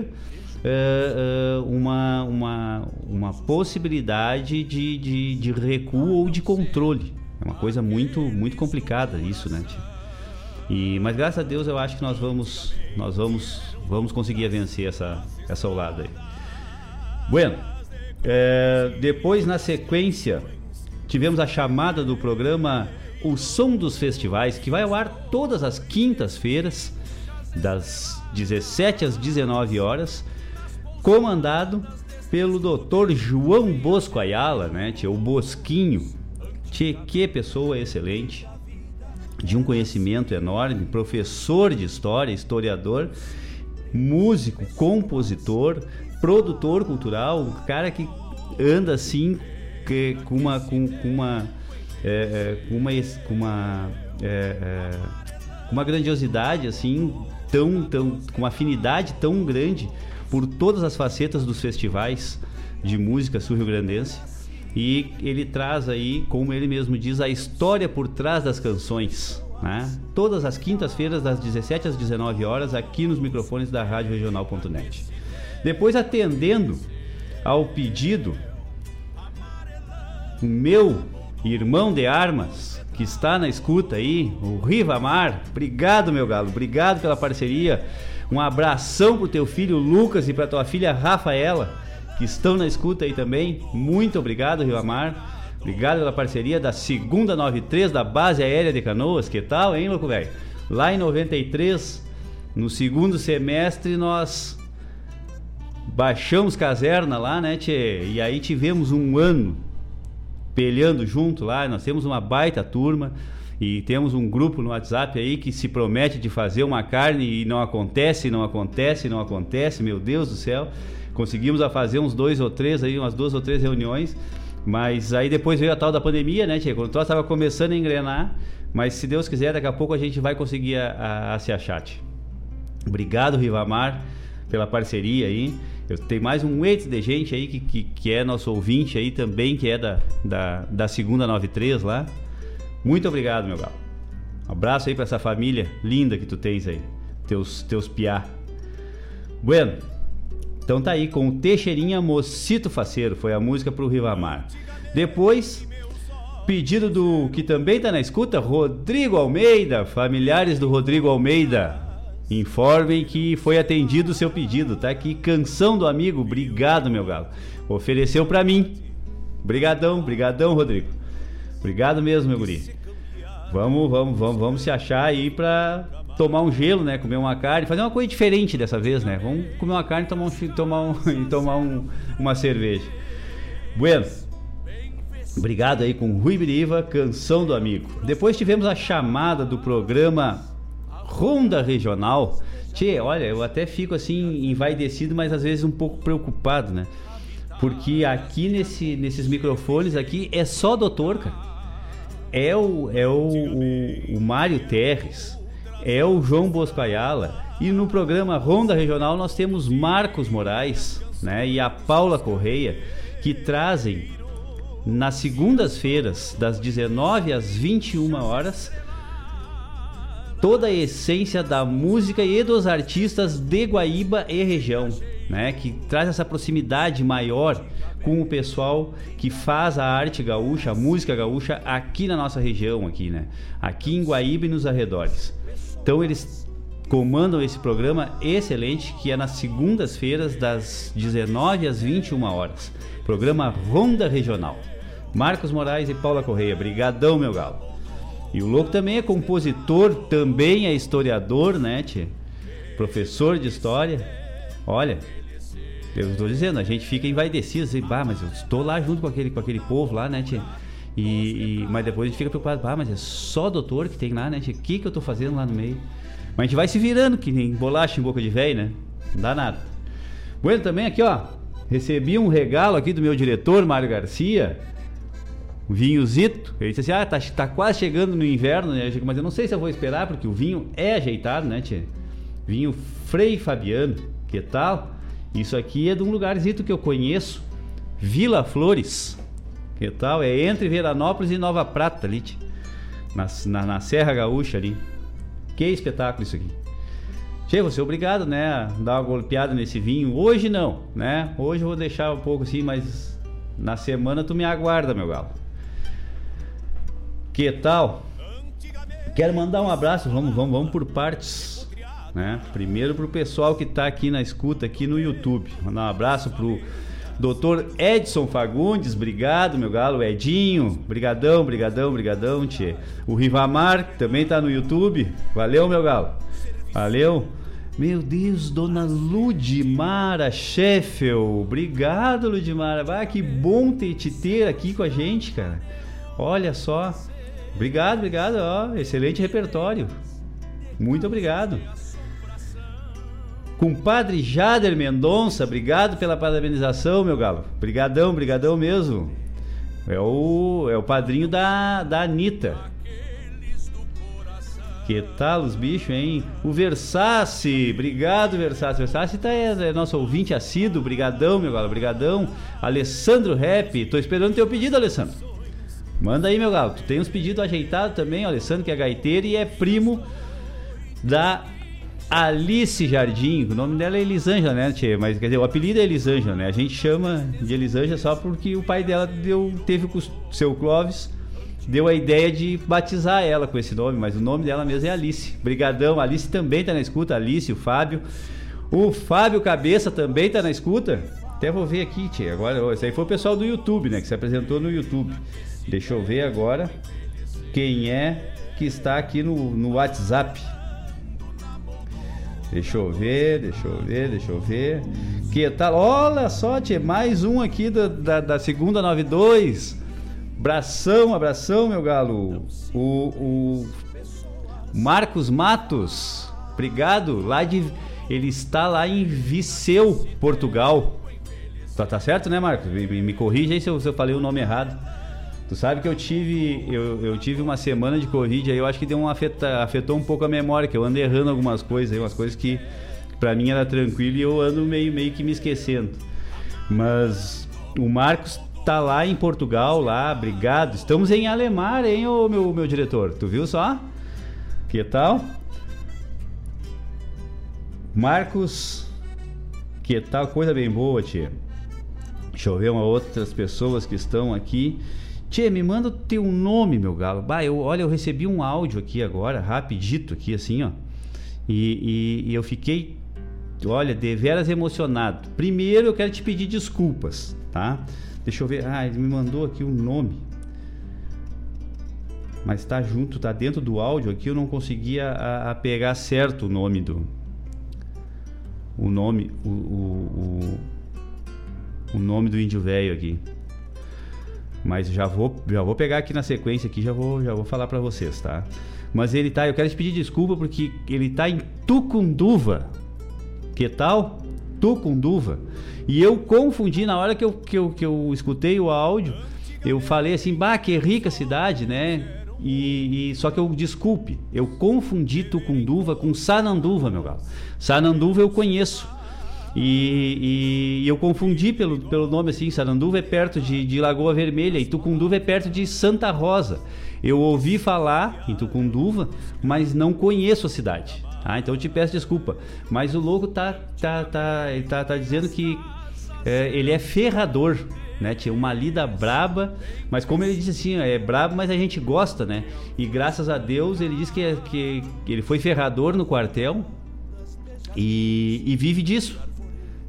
uh, uma, uma, uma possibilidade de, de, de, recuo ou de controle. É uma coisa muito, muito complicada isso, né? E, mas graças a Deus eu acho que nós vamos, nós vamos, vamos conseguir vencer essa, essa olada aí. Bueno, é, depois na sequência tivemos a chamada do programa o Som dos Festivais, que vai ao ar todas as quintas-feiras, das 17 às 19 horas, comandado pelo Dr. João Bosco Ayala, né, tia, o Bosquinho. Tchê, que pessoa excelente, de um conhecimento enorme, professor de história, historiador, músico, compositor, produtor cultural, um cara que anda assim que, com uma com, com uma é, é, com uma, com uma, é, é, uma grandiosidade assim, tão, tão, com uma afinidade tão grande por todas as facetas dos festivais de música sul-rio-grandense. E ele traz aí, como ele mesmo diz, a história por trás das canções. Né? Todas as quintas-feiras, das 17 às 19 horas, aqui nos microfones da Rádio Regional.net. Depois, atendendo ao pedido, o meu irmão de armas, que está na escuta aí, o Rivamar. Obrigado, meu galo, obrigado pela parceria. Um abração pro teu filho Lucas e pra tua filha Rafaela, que estão na escuta aí também. Muito obrigado, Rivamar. Obrigado pela parceria da segunda 93 da base aérea de Canoas. Que tal, hein, louco velho? Lá em 93, no segundo semestre, nós baixamos caserna lá, né, tchê? E aí tivemos um ano pelhando junto lá. Nós temos uma baita turma e temos um grupo no WhatsApp aí que se promete de fazer uma carne e não acontece, não acontece, não acontece. Meu Deus do céu. Conseguimos a fazer uns dois ou três aí, umas duas ou três reuniões. Mas aí depois veio a tal da pandemia, né, Tia? Quando o troço estava começando a engrenar. Mas se Deus quiser, daqui a pouco a gente vai conseguir a, a, a se achar. Tia. Obrigado, Rivamar, pela parceria aí. Eu tenho mais um ex de gente aí que, que, que, é nosso ouvinte aí também, que é da, da, da segunda 93 lá. Muito obrigado, meu galo. Um abraço aí para essa família linda que tu tens aí. Teus, teus piá. Bueno, então tá aí com o Teixeirinha Mocito Faceiro. Foi a música pro Rivamar. Depois, Pedido do que também está na escuta, Rodrigo Almeida, familiares do Rodrigo Almeida. Informem que foi atendido o seu pedido, tá aqui, canção do amigo, obrigado meu galo. Ofereceu para mim. Brigadão, brigadão, Rodrigo. Obrigado mesmo, meu guri. Vamos, vamos, vamos, vamos se achar aí pra tomar um gelo, né? Comer uma carne, fazer uma coisa diferente dessa vez, né? Vamos comer uma carne e tomar, um, tomar, um, e tomar um, uma cerveja. Bueno, obrigado aí com Rui Biriva, Canção do Amigo. Depois tivemos a chamada do programa Ronda Regional. Tchê, olha, eu até fico assim envaidecido, mas às vezes um pouco preocupado, né? Porque aqui nesse, nesses microfones aqui é só doutor, cara. É o, é o, o, o Mário Terres, é o João Bosco Ayala. E no programa Ronda Regional nós temos Marcos Moraes né, e a Paula Correia, que trazem nas segundas-feiras, das 19 às 21 horas, toda a essência da música e dos artistas de Guaíba e região né, que traz essa proximidade maior com o pessoal que faz a arte gaúcha, a música gaúcha aqui na nossa região, aqui, né? Aqui em Guaíba e nos arredores. Então eles comandam esse programa excelente que é nas segundas-feiras das 19 às 21 horas. Programa Ronda Regional. Marcos Moraes e Paula Correia, brigadão meu galo. E o louco também é compositor, também é historiador, né, tchê? Professor de história Olha, eu estou dizendo, a gente fica envaidecido, assim, bah, mas eu estou lá junto com aquele, com aquele povo lá, né, tia? E, e, mas depois a gente fica preocupado, bah, mas é só doutor que tem lá, né? O que, que eu estou fazendo lá no meio? Mas a gente vai se virando, que nem bolacha em boca de velho, né? Não dá nada. Bueno, também aqui, ó, recebi um regalo aqui do meu diretor, Mário Garcia, um vinhozito. Ele disse assim, ah, tá, tá quase chegando no inverno, né? Mas eu não sei se eu vou esperar, porque o vinho é ajeitado, né, tia? Vinho Frei Fabiano. Que tal? Isso aqui é de um lugarzinho que eu conheço, Vila Flores. Que tal? É entre Veranópolis e Nova Prata ali, na, na, na Serra Gaúcha ali. Que espetáculo isso aqui. Che, você obrigado, né, a dar uma golpeada nesse vinho. Hoje não, né? Hoje eu vou deixar um pouco assim, mas na semana tu me aguarda, meu galo. Que tal? Quero mandar um abraço, vamos, vamos, vamos por partes. Né? Primeiro pro pessoal que está aqui na escuta aqui no YouTube. Mandar um abraço pro Doutor Edson Fagundes, obrigado, meu galo, Edinho, brigadão, brigadão, brigadão, tchê. O Rivamar, que também tá no YouTube, valeu, meu galo, valeu. Meu Deus, Dona Ludmara Sheffel, obrigado, Ludmara, ah, que bom ter te ter aqui com a gente, cara. Olha só, obrigado, obrigado, ó, excelente repertório, muito obrigado. Compadre Jader Mendonça, obrigado pela parabenização, meu galo. Brigadão, brigadão mesmo. É o, é o padrinho da, da Anitta. Que tal os bichos, hein? O Versace, obrigado Versace. Versace tá, é, é nosso ouvinte assíduo, brigadão, meu galo, brigadão. Alessandro Rap, tô esperando teu pedido, Alessandro. Manda aí, meu galo. Tu tem uns pedidos ajeitados também, o Alessandro que é gaiteiro e é primo da Alice Jardim, o nome dela é Elisângela, né, tia? Mas quer dizer, o apelido é Elisângela, né? A gente chama de Elisângela só porque o pai dela deu, teve com o seu Clóvis, deu a ideia de batizar ela com esse nome, mas o nome dela mesmo é Alice. Brigadão, Alice também tá na escuta, Alice, o Fábio. O Fábio Cabeça também tá na escuta. Até vou ver aqui, tia. Agora, esse aí foi o pessoal do YouTube, né? Que se apresentou no YouTube. Deixa eu ver agora quem é que está aqui no, no WhatsApp. Deixa eu ver, deixa eu ver, deixa eu ver. Que tal? Olha só, tia, mais um aqui da, da, da segunda 92. Abração, abração, meu galo. O, o Marcos Matos, obrigado. Lá de, ele está lá em Viseu, Portugal. Tá, tá certo, né, Marcos? Me, me corrija aí se eu, se eu falei o nome errado. Tu sabe que eu tive eu, eu tive uma semana de corrida aí, eu acho que deu um afeta, afetou um pouco a memória, que eu ando errando algumas coisas aí, umas coisas que para mim era tranquilo e eu ando meio, meio que me esquecendo. Mas o Marcos tá lá em Portugal, lá, obrigado. Estamos em Alemar, hein, ô, meu, meu diretor? Tu viu só? Que tal? Marcos, que tal? Coisa bem boa, tia. Deixa eu ver uma outras pessoas que estão aqui. Tchê, me manda o teu nome, meu galo. Bah, eu, olha, eu recebi um áudio aqui agora, rapidito aqui, assim, ó. E, e, e eu fiquei, olha, deveras emocionado. Primeiro eu quero te pedir desculpas, tá? Deixa eu ver. Ah, ele me mandou aqui o um nome. Mas tá junto, tá dentro do áudio aqui, eu não conseguia a, a pegar certo o nome do. O nome. O, o, o, o nome do índio velho aqui. Mas já vou, já vou pegar aqui na sequência aqui, já vou, já vou falar para vocês, tá? Mas ele tá, eu quero te pedir desculpa porque ele tá em Tucunduva. Que tal? Tucunduva. E eu confundi na hora que eu, que eu, que eu escutei o áudio, eu falei assim, bah, que rica cidade, né? E, e, só que eu desculpe, eu confundi Tucunduva com Sananduva, meu galo. Sananduva eu conheço. E, e, eu confundi pelo, pelo nome assim, Sananduva é perto de, de Lagoa Vermelha e Tucunduva é perto de Santa Rosa. Eu ouvi falar em Tucunduva, mas não conheço a cidade. Ah, então eu te peço desculpa. Mas o louco tá, tá, tá, tá, tá dizendo que é, ele é ferrador, né? Tinha uma lida braba, mas como ele disse assim, é brabo, mas a gente gosta, né? E graças a Deus ele disse que, é, que, que ele foi ferrador no quartel e, e vive disso.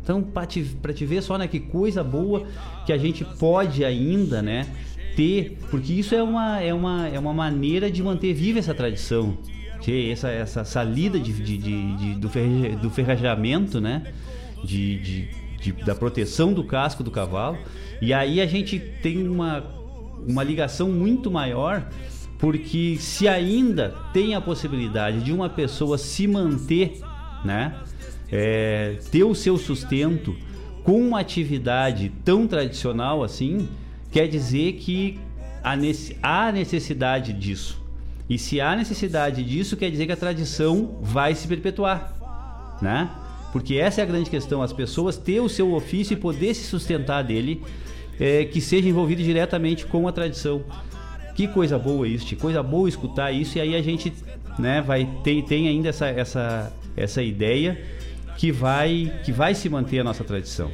Então, para te, te ver só, né, que coisa boa que a gente pode ainda, né, ter, porque isso é uma, é uma, é uma maneira de manter viva essa tradição. Que essa, essa salida de, de, de, de do, ferre, do ferrajamento, né, de, de, de, da proteção do casco do cavalo. E aí a gente tem uma, uma ligação muito maior, porque se ainda tem a possibilidade de uma pessoa se manter, né, é, ter o seu sustento com uma atividade tão tradicional assim, quer dizer que há necessidade disso. E se há necessidade disso, quer dizer que a tradição vai se perpetuar, né? Porque essa é a grande questão, as pessoas ter o seu ofício e poder se sustentar dele, é, que seja envolvido diretamente com a tradição. Que coisa boa isso, que coisa boa escutar isso e aí a gente, né, vai tem, tem ainda essa, essa, essa ideia que vai que vai se manter a nossa tradição.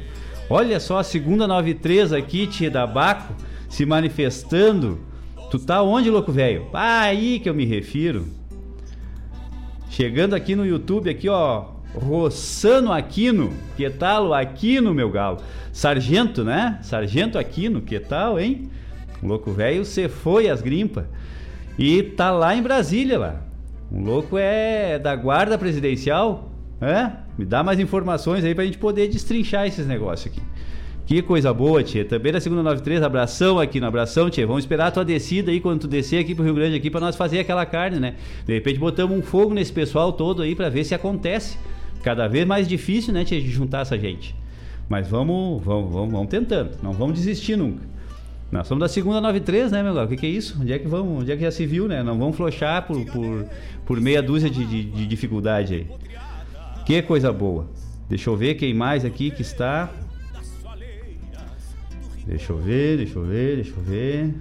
Olha só a segunda 93 aqui, tia da Baco, se manifestando. Tu tá onde, louco velho? Ah, aí que eu me refiro. Chegando aqui no YouTube, aqui ó, Rossano Aquino, que tal Aquino, meu galo? Sargento, né? Sargento Aquino, que tal, hein? O louco velho, você foi às grimpas. E tá lá em Brasília, lá. O louco é da guarda presidencial, é? Me dá mais informações aí pra gente poder destrinchar esses negócios aqui. Que coisa boa, tia. Também da segunda 93, abração aqui no abração, tia. Vamos esperar a tua descida aí quando tu descer aqui pro Rio Grande aqui para nós fazer aquela carne, né? De repente botamos um fogo nesse pessoal todo aí para ver se acontece. Cada vez mais difícil, né, tia, de juntar essa gente. Mas vamos, vamos, vamos, vamos tentando. Não vamos desistir nunca. Nós somos da segunda 93, né, meu galo? O que, que, é isso? Onde é que vamos? Onde é que já se viu, né? Não vamos flochar por, por, por meia dúzia de, de, de dificuldade aí. Que coisa boa. Deixa eu ver quem mais aqui que está. Deixa eu ver, deixa eu ver, deixa eu ver.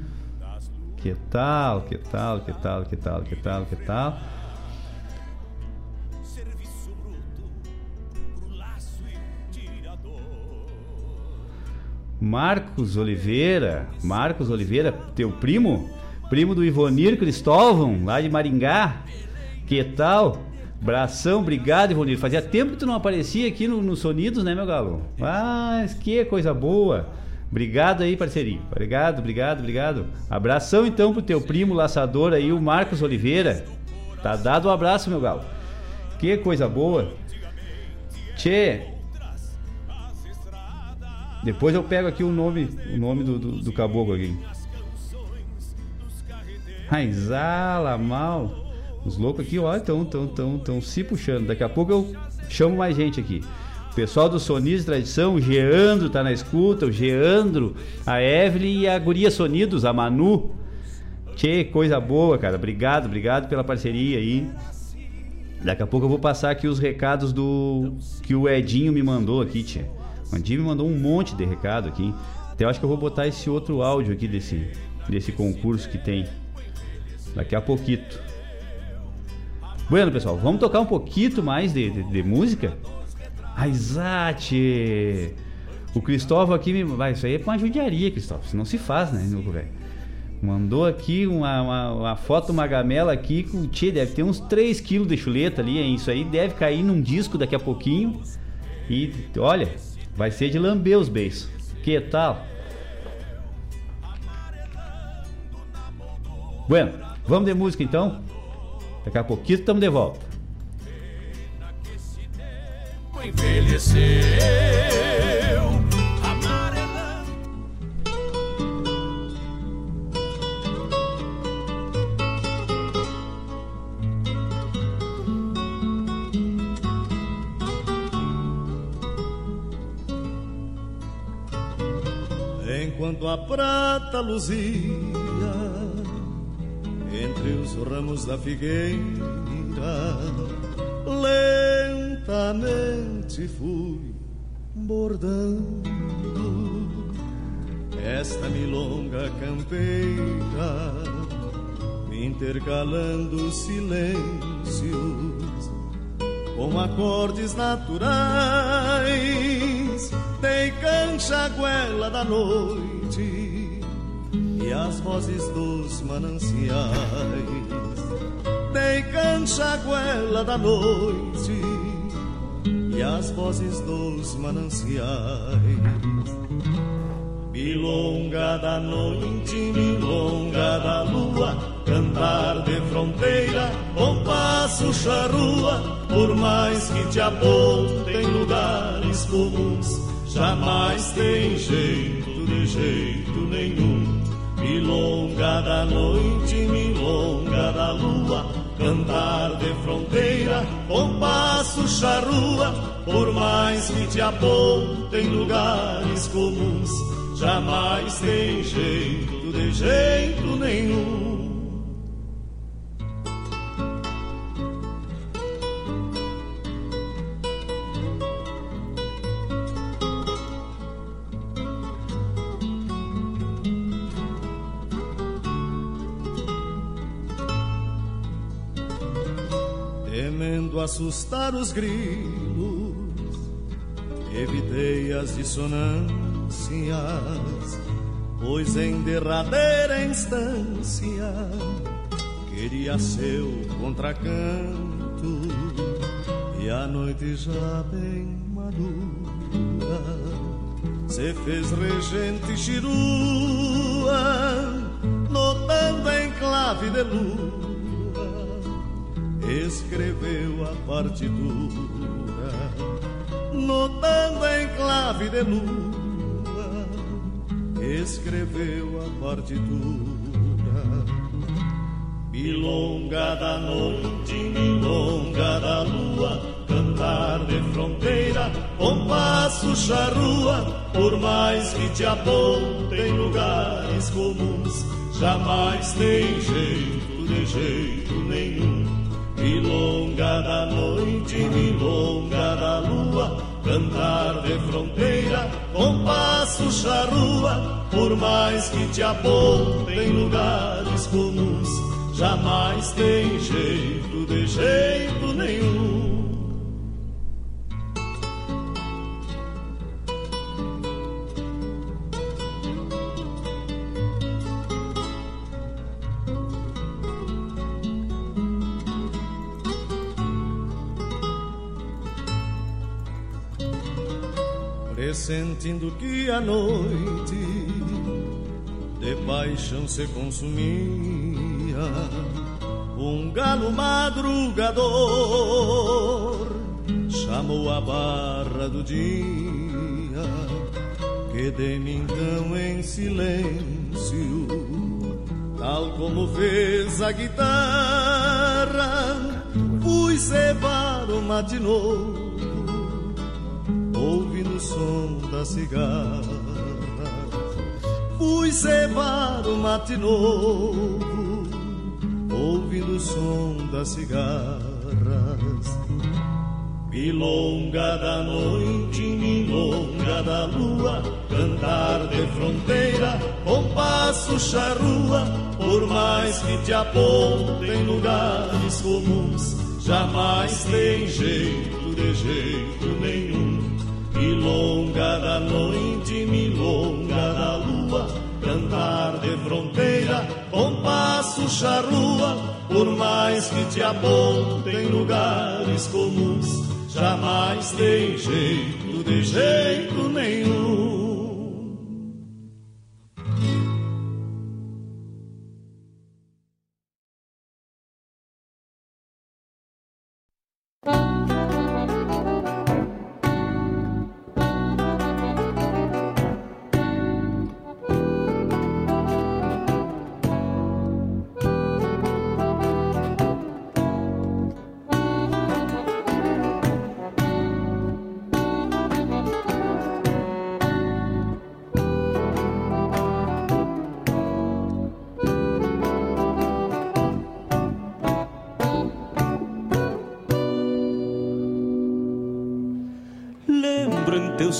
Que tal, que tal, que tal, que tal, que tal, que tal. Marcos Oliveira, Marcos Oliveira, teu primo, primo do Ivonir Cristóvão, lá de Maringá. Que tal? Bração, obrigado, Ivonir. Fazia tempo que tu não aparecia aqui no, no Sonidos, né, meu galo? Mas que coisa boa. Obrigado aí, parceirinho. Obrigado, obrigado, obrigado. Abração então pro teu primo laçador aí, o Marcos Oliveira. Tá dado um abraço, meu galo. Que coisa boa. Tchê. Depois eu pego aqui o nome, o nome do, do, do caboclo aqui. Raizala, mal. Os loucos aqui, ó, estão tão, tão, tão se puxando. Daqui a pouco eu chamo mais gente aqui. O pessoal do Sonis Tradição, o Geandro tá na escuta, o Geandro, a Evelyn e a Guria Sonidos, a Manu. Tchê, coisa boa, cara. Obrigado, obrigado pela parceria aí. Daqui a pouco eu vou passar aqui os recados do que o Edinho me mandou aqui, tchê. O Edinho me mandou um monte de recado aqui. Até eu acho que eu vou botar esse outro áudio aqui desse, desse concurso que tem. Daqui a pouquinho. Bueno, pessoal, vamos tocar um pouquinho mais de, de, de música? Aizate! O Cristóvão aqui me. Vai, isso aí é uma judiaria, Cristóvão. Isso não se faz, né, velho? Mandou aqui uma, uma, uma foto uma gamela aqui com tchê, deve ter uns 3 quilos de chuleta ali, hein? Isso aí deve cair num disco daqui a pouquinho. E olha, vai ser de lamber os beijos. Que tal? Bueno, vamos de música então? Daqui a pouquinho estamos de volta. Enquanto a prata luzia entre os ramos da figueira, lentamente fui bordando esta milonga campeira, intercalando silêncios com acordes naturais, dei cancha a goela da noite e as vozes dos mananciais. Dei cancha a goela da noite e as vozes dos mananciais. Milonga da noite, milonga da lua, cantar de fronteira, compasso charrua, por mais que te apontem lugares comuns, jamais tem jeito de jeito nenhum. Milonga da noite, milonga da lua, cantar de fronteira, compasso charrua, por mais que te apontem lugares comuns, jamais tem jeito de jeito nenhum. Assustar os grilos, evitei as dissonâncias, pois em derradeira instância queria seu contracanto. E a noite já bem madura se fez regente chirua, notando em clave de lua escreveu a partitura, notando em clave de lua, escreveu a partitura. Milonga da noite, milonga da lua, cantar de fronteira, compasso charrua, por mais que te apontem lugares comuns, jamais tem jeito de jeito nenhum. Milonga da noite, milonga da lua, cantar de fronteira, compasso charrua, por mais que te apontem lugares comuns, jamais tem jeito de jeito nenhum. Pressentindo que a noite de paixão se consumia, um galo madrugador chamou a barra do dia, que de mim então em silêncio, tal como fez a guitarra, fui cevar o matinouro som da cigarra. Fui cevar o mate novo, ouvindo o som das cigarras. Milonga da noite, milonga da lua, cantar de fronteira, compasso charrua, por mais que te apontem lugares comuns, jamais tem jeito de jeito nenhum. Milonga da noite, milonga da lua, cantar de fronteira, compasso charrua, por mais que te apontem lugares comuns, jamais tem jeito de jeito nenhum.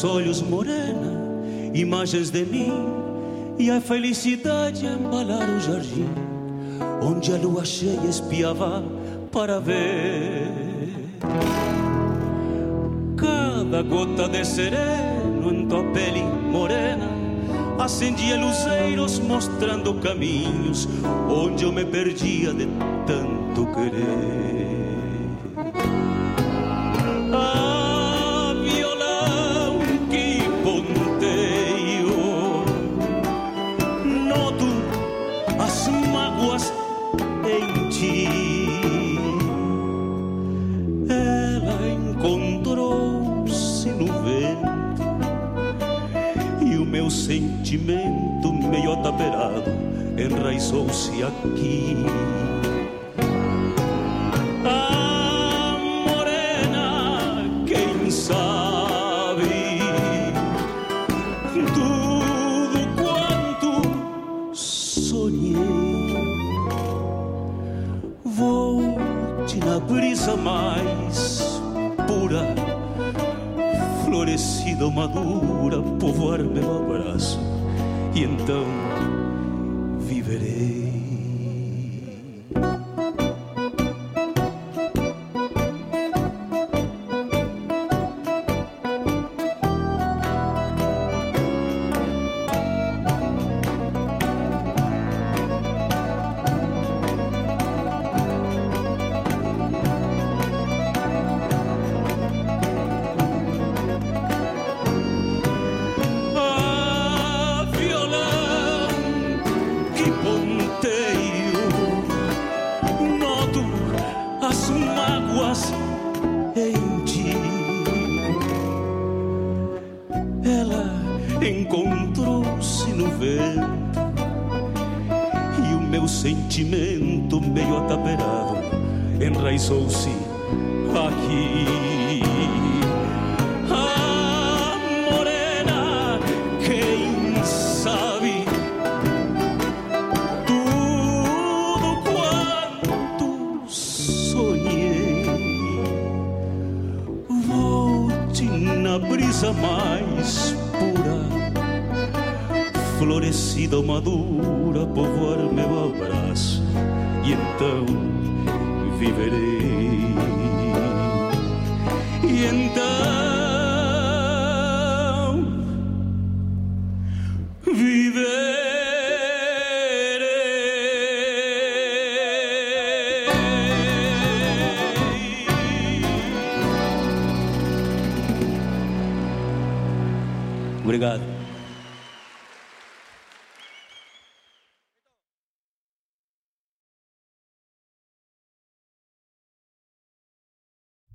Olhos morena, imagens de mim e a felicidade embalar o jardim, onde a lua cheia espiava para ver. Cada gota de sereno em tua pele morena acendia luzeiros mostrando caminhos onde eu me perdia de tanto querer. Sentimento meio ataperado enraizou-se aqui.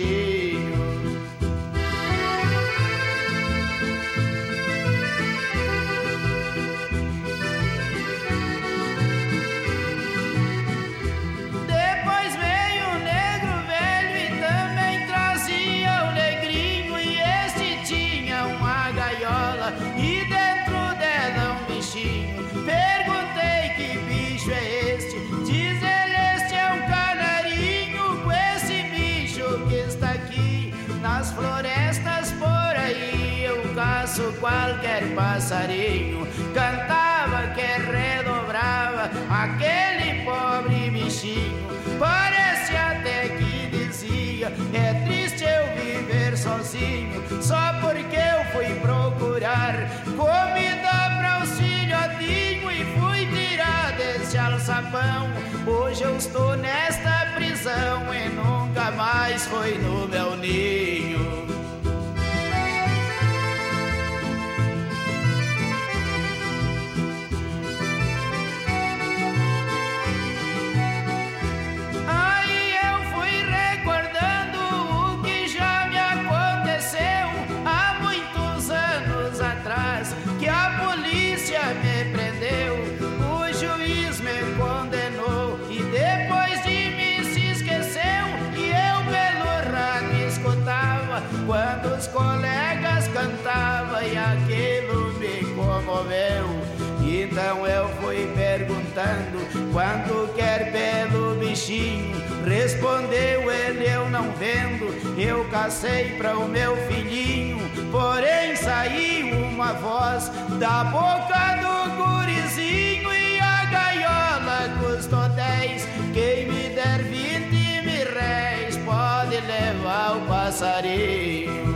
she qualquer passarinho, cantava que redobrava aquele pobre bichinho. Parece até que dizia: é triste eu viver sozinho, só porque eu fui procurar comida para os filhotinhos e fui tirar desse alçapão. Hoje eu estou nesta prisão e nunca mais foi no meu ninho. e aquilo me comoveu. Então eu fui perguntando quanto quer pelo bichinho. Respondeu ele: Eu não vendo, eu cacei para o meu filhinho. Porém saiu uma voz da boca do gurizinho e a gaiola custou dez. Quem me der vinte mil réis pode levar o passarinho.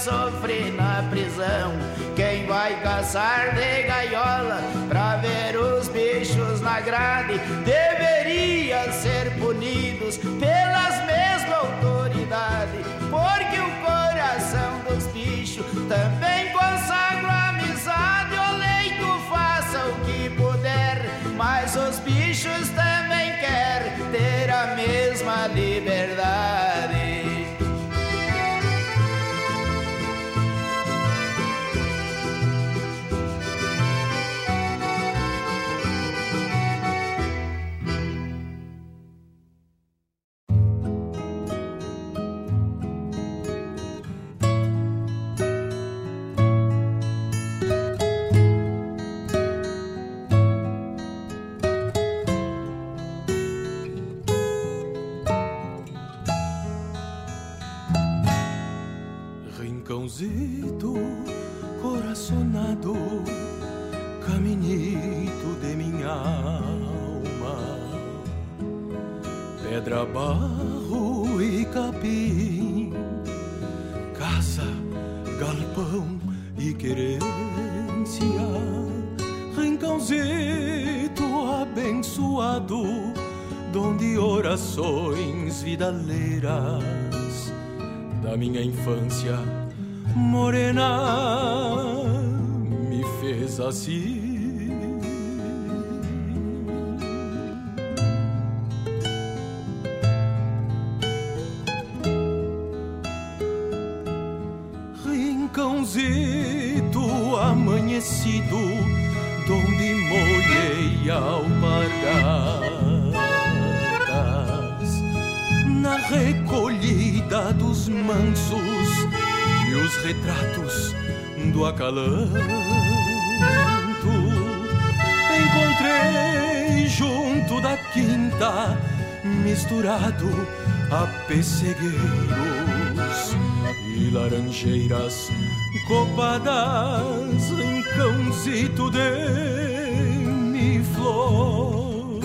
sofre na prisão. Quem vai caçar de gaiola pra ver os bichos na grade deveria ser punidos Yeah. Acalanto. Encontrei junto da quinta, misturado a pessegueiros e laranjeiras copadas, rincãozito de mi flor.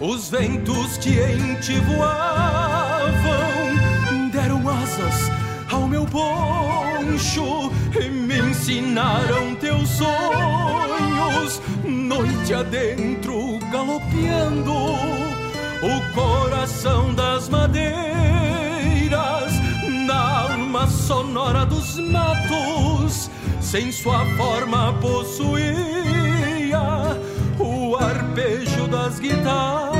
Os ventos que em ti voavam deram asas ao meu poncho me ensinaram teus sonhos, noite adentro galopeando o coração das madeiras, na alma sonora dos matos, sem sua forma possuía o arpejo das guitarras.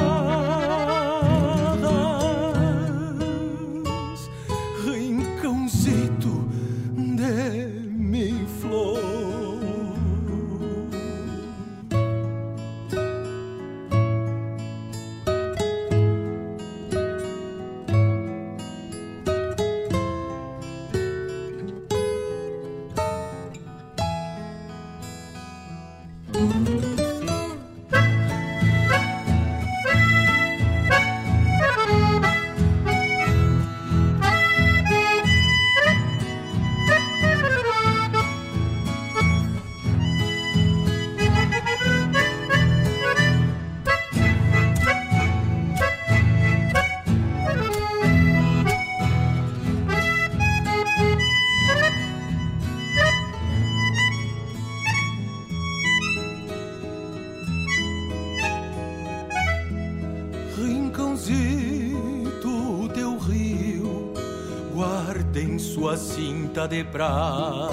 Cinta de prata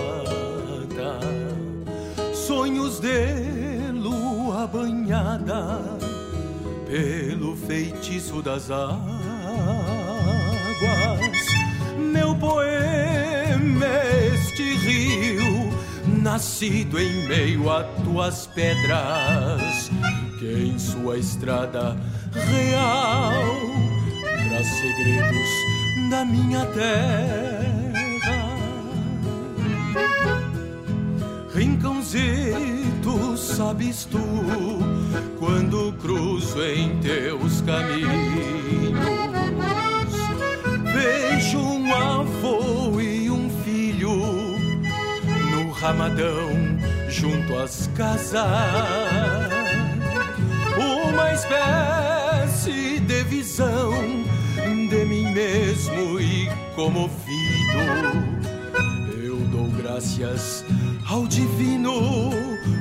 sonhos de lua banhada pelo feitiço das águas. Meu poema é este rio, nascido em meio a tuas pedras, que em sua estrada real traz segredos da minha terra. Rincãozito, sabes tu, quando cruzo em teus caminhos, vejo um avô e um filho no ramadão junto às casas uma espécie de visão de mim mesmo e comovido. Eu dou graças ao divino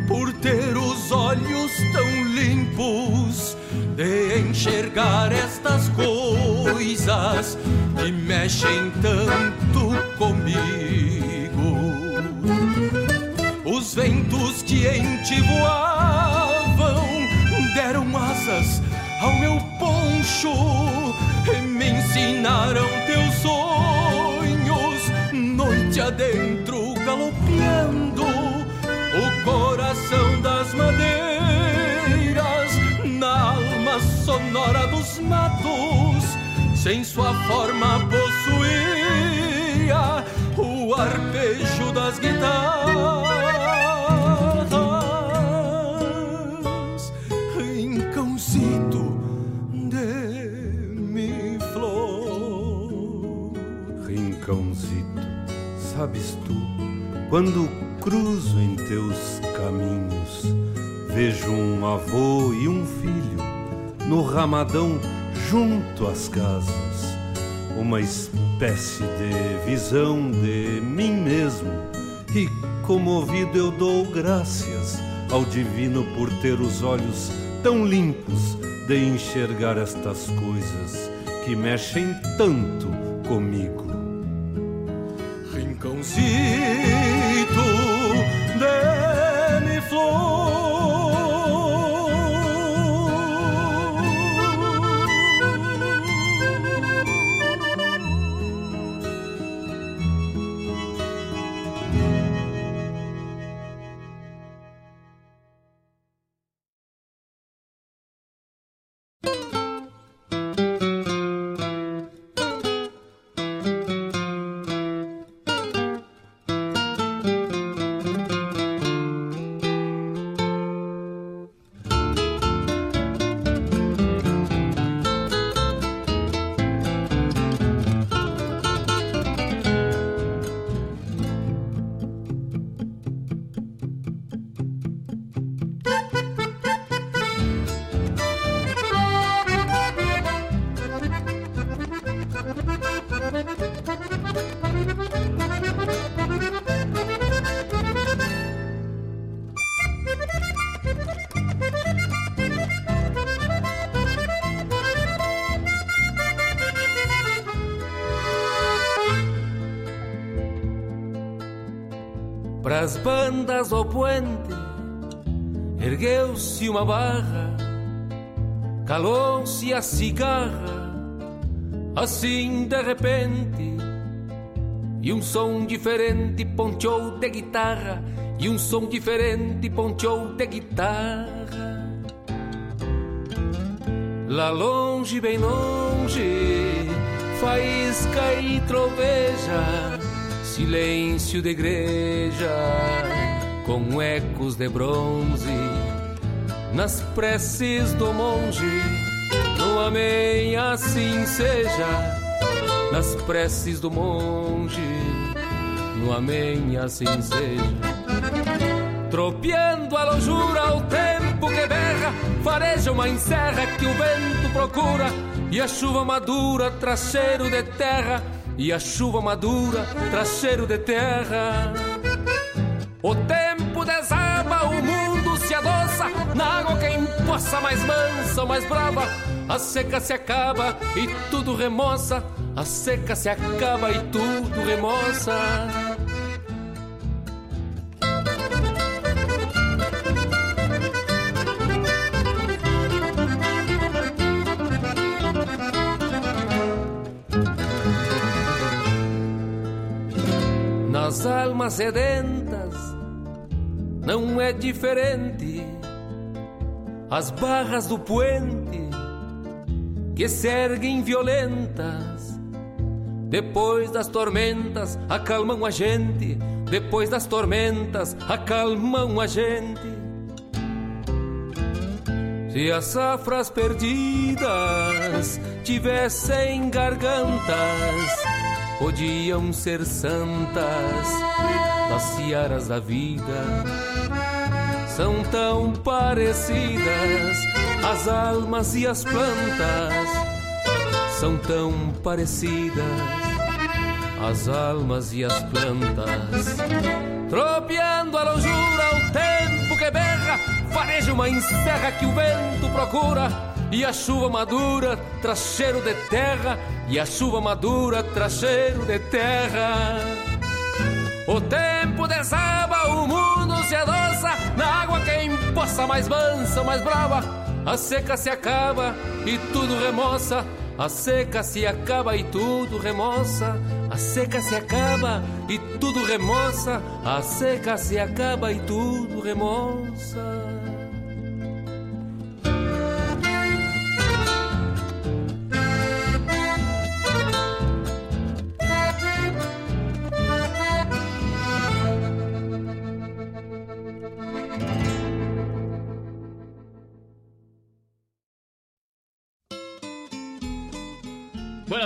por ter os olhos tão limpos de enxergar estas coisas que mexem tanto comigo. Os ventos que em ti voavam deram asas ao meu poncho e me ensinaram teus sonhos, noite adentro galopeando madeiras, na alma sonora dos matos, sem sua forma possuía o arpejo das guitarras. Rincãozito de mi flor. Rincãozito, sabes tu, quando cruzo em teus caminhos, vejo um avô e um filho no ramadão junto às casas, uma espécie de visão de mim mesmo, e comovido eu dou graças ao divino por ter os olhos tão limpos de enxergar estas coisas que mexem tanto comigo. Rincãozito uma barra, calou-se a cigarra, assim de repente, e um som diferente ponteou de guitarra, e um som diferente ponteou de guitarra. Lá longe, bem longe, faísca e troveja, silêncio de igreja, com ecos de bronze, nas preces do monge, no amém assim seja, nas preces do monge, no amém assim seja. Tropeando a lojura o tempo que berra, fareja uma encerra que o vento procura, e a chuva madura traz cheiro de terra, e a chuva madura traz cheiro de terra. O tempo desaba, o mundo se adoça, na água quem possa mais mansa ou mais brava, a seca se acaba e tudo remoça, a seca se acaba e tudo remoça. Nas almas sedentas não é diferente. As barras do puente que se erguem violentas. Depois das tormentas acalmam a gente. Depois das tormentas acalmam a gente. Se as safras perdidas tivessem gargantas, podiam ser santas das searas da vida. São tão parecidas as almas e as plantas, são tão parecidas as almas e as plantas. Tropeando a longura, o tempo que berra, fareja uma encerra que o vento procura. E a chuva madura traz cheiro de terra, e a chuva madura traz cheiro de terra. O tempo desaba, o mundo possa mais mansa, mais brava. A seca se acaba e tudo remoça, a seca se acaba e tudo remoça. A seca se acaba e tudo remoça, a seca se acaba e tudo remoça.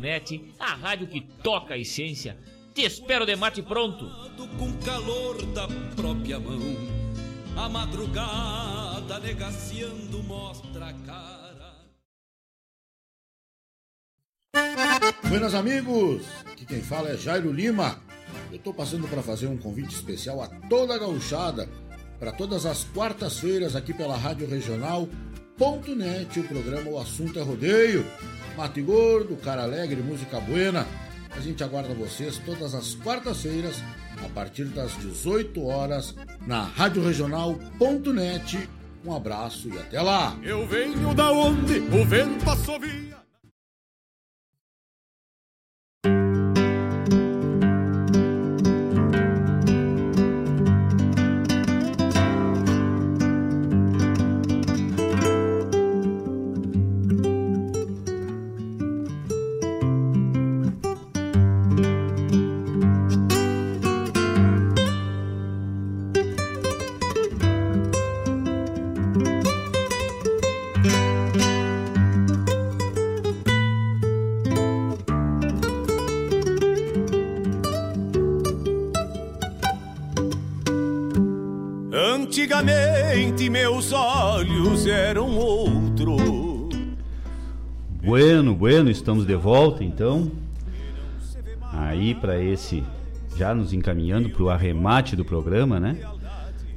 Net, a rádio que toca a essência. Te espero de mate pronto. Com calor da própria mão, a madrugada negaciando mostra a cara. Buenas amigos, aqui quem fala é Jairo Lima. Eu tô passando para fazer um convite especial a toda a gauchada para todas as quartas-feiras aqui pela Rádio Regional Ponto .net, o programa O Assunto é Rodeio. Mate Gordo, Cara Alegre, Música Buena. A gente aguarda vocês todas as quartas-feiras, a partir das 18 horas, na Rádio Regional.net. Um abraço e até lá! Eu venho da onde o vento assovia. Antigamente meus olhos eram outro. Bueno, bueno, estamos de volta então. Aí para esse já nos encaminhando para o arremate do programa, né?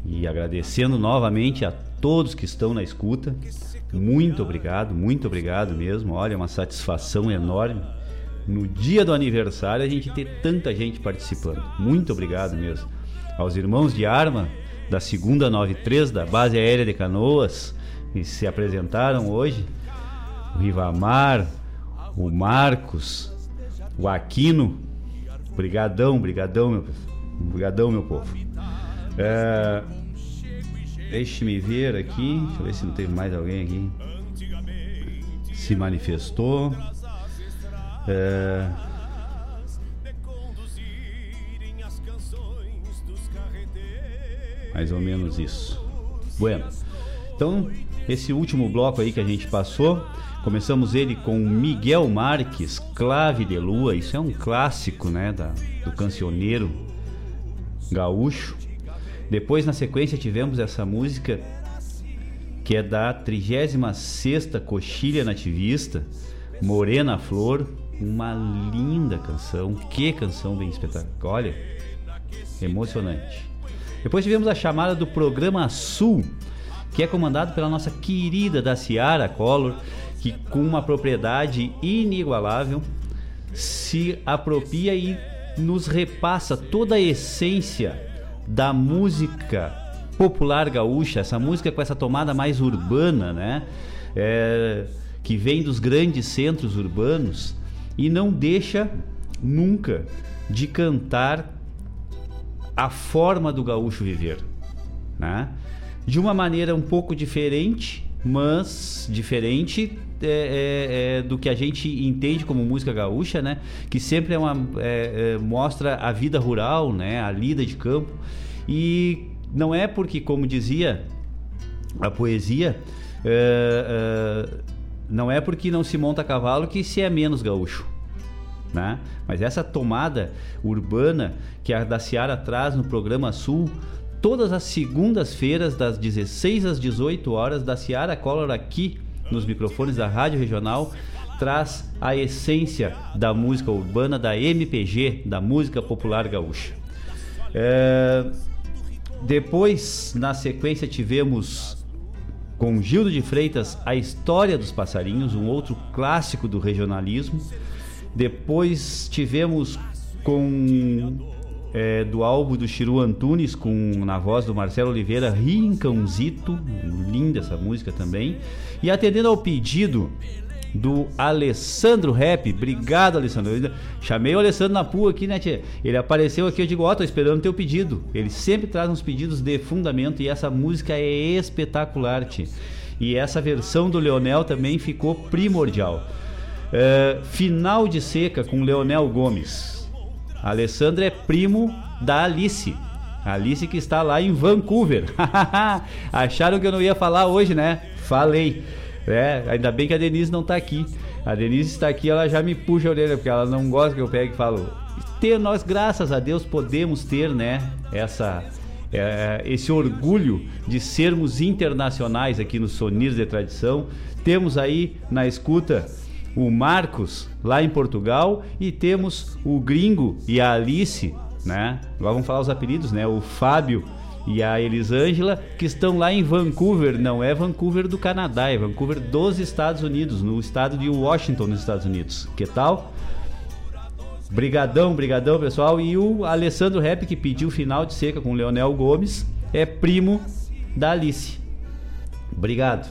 E agradecendo novamente a todos que estão na escuta. Muito obrigado, muito obrigado mesmo. Olha, uma satisfação enorme. No dia do aniversário a gente ter tanta gente participando. Muito obrigado mesmo. Aos irmãos de arma da segunda 93 da base aérea de Canoas que se apresentaram hoje. O Rivamar, o Marcos, o Aquino. Brigadão, brigadão, meu, brigadão, meu povo. É, Deixe-me ver aqui. Deixa eu ver se não tem mais alguém aqui. Se manifestou. É... Mais ou menos isso. Bueno. Então, esse último bloco aí que a gente passou, começamos ele com Miguel Marques, Clave de Lua. Isso é um clássico, né, da, do cancioneiro gaúcho. Depois, na sequência, tivemos essa música que é da 36 Coxilha Nativista, Morena Flor, uma linda canção. Que canção bem espetacular. Olha, emocionante. Depois tivemos a chamada do programa Sul, que é comandado pela nossa querida da Ciara Collor, que com uma propriedade inigualável se apropria e nos repassa toda a essência da música popular gaúcha, essa música com essa tomada mais urbana, né? É, que vem dos grandes centros urbanos e não deixa nunca de cantar a forma do gaúcho viver, né? De uma maneira um pouco diferente, mas diferente é, é, é, do que a gente entende como música gaúcha, né? Que sempre é uma, é, é, mostra a vida rural, né? A lida de campo. E não é porque, como dizia a poesia, é, não é porque não se monta a cavalo que se é menos gaúcho. Né? Mas essa tomada urbana que a da Seara traz no programa Sul, todas as segundas-feiras, das 16 às 18 horas, da Seara Color aqui nos microfones da Rádio Regional, traz a essência da música urbana, da MPG, da música popular gaúcha. É... Depois, na sequência, tivemos com Gildo de Freitas a História dos Passarinhos, um outro clássico do regionalismo. Depois tivemos com é, do álbum do Chiru Antunes, com na voz do Marcelo Oliveira, Rincãozito, linda essa música também. E atendendo ao pedido do Alessandro Rap. Obrigado, Alessandro. Eu chamei o Alessandro na pua aqui, né, tia? Ele apareceu aqui, eu digo, ó, oh, tô esperando teu pedido. Ele sempre traz uns pedidos de fundamento e essa música é espetacular, tia. E essa versão do Leonel também ficou primordial. É, final de seca com Leonel Gomes. A Alessandro é primo da Alice. Alice que está lá em Vancouver. Acharam que eu não ia falar hoje, né? Falei. É, ainda bem que a Denise não está aqui. A Denise está aqui, ela já me puxa a orelha, porque ela não gosta que eu pegue e falo. Ter, nós, graças a Deus, podemos ter, né, essa, é, esse orgulho de sermos internacionais aqui no Sonir de Tradição. Temos aí na escuta o Marcos, lá em Portugal, e temos o Gringo e a Alice, né? Agora vamos falar os apelidos, né? O Fábio e a Elisângela, que estão lá em Vancouver, não é Vancouver do Canadá, é Vancouver dos Estados Unidos, no estado de Washington, nos Estados Unidos. Que tal? Brigadão, brigadão, pessoal. E o Alessandro Rap, que pediu final de seca com o Leonel Gomes, é primo da Alice. Obrigado.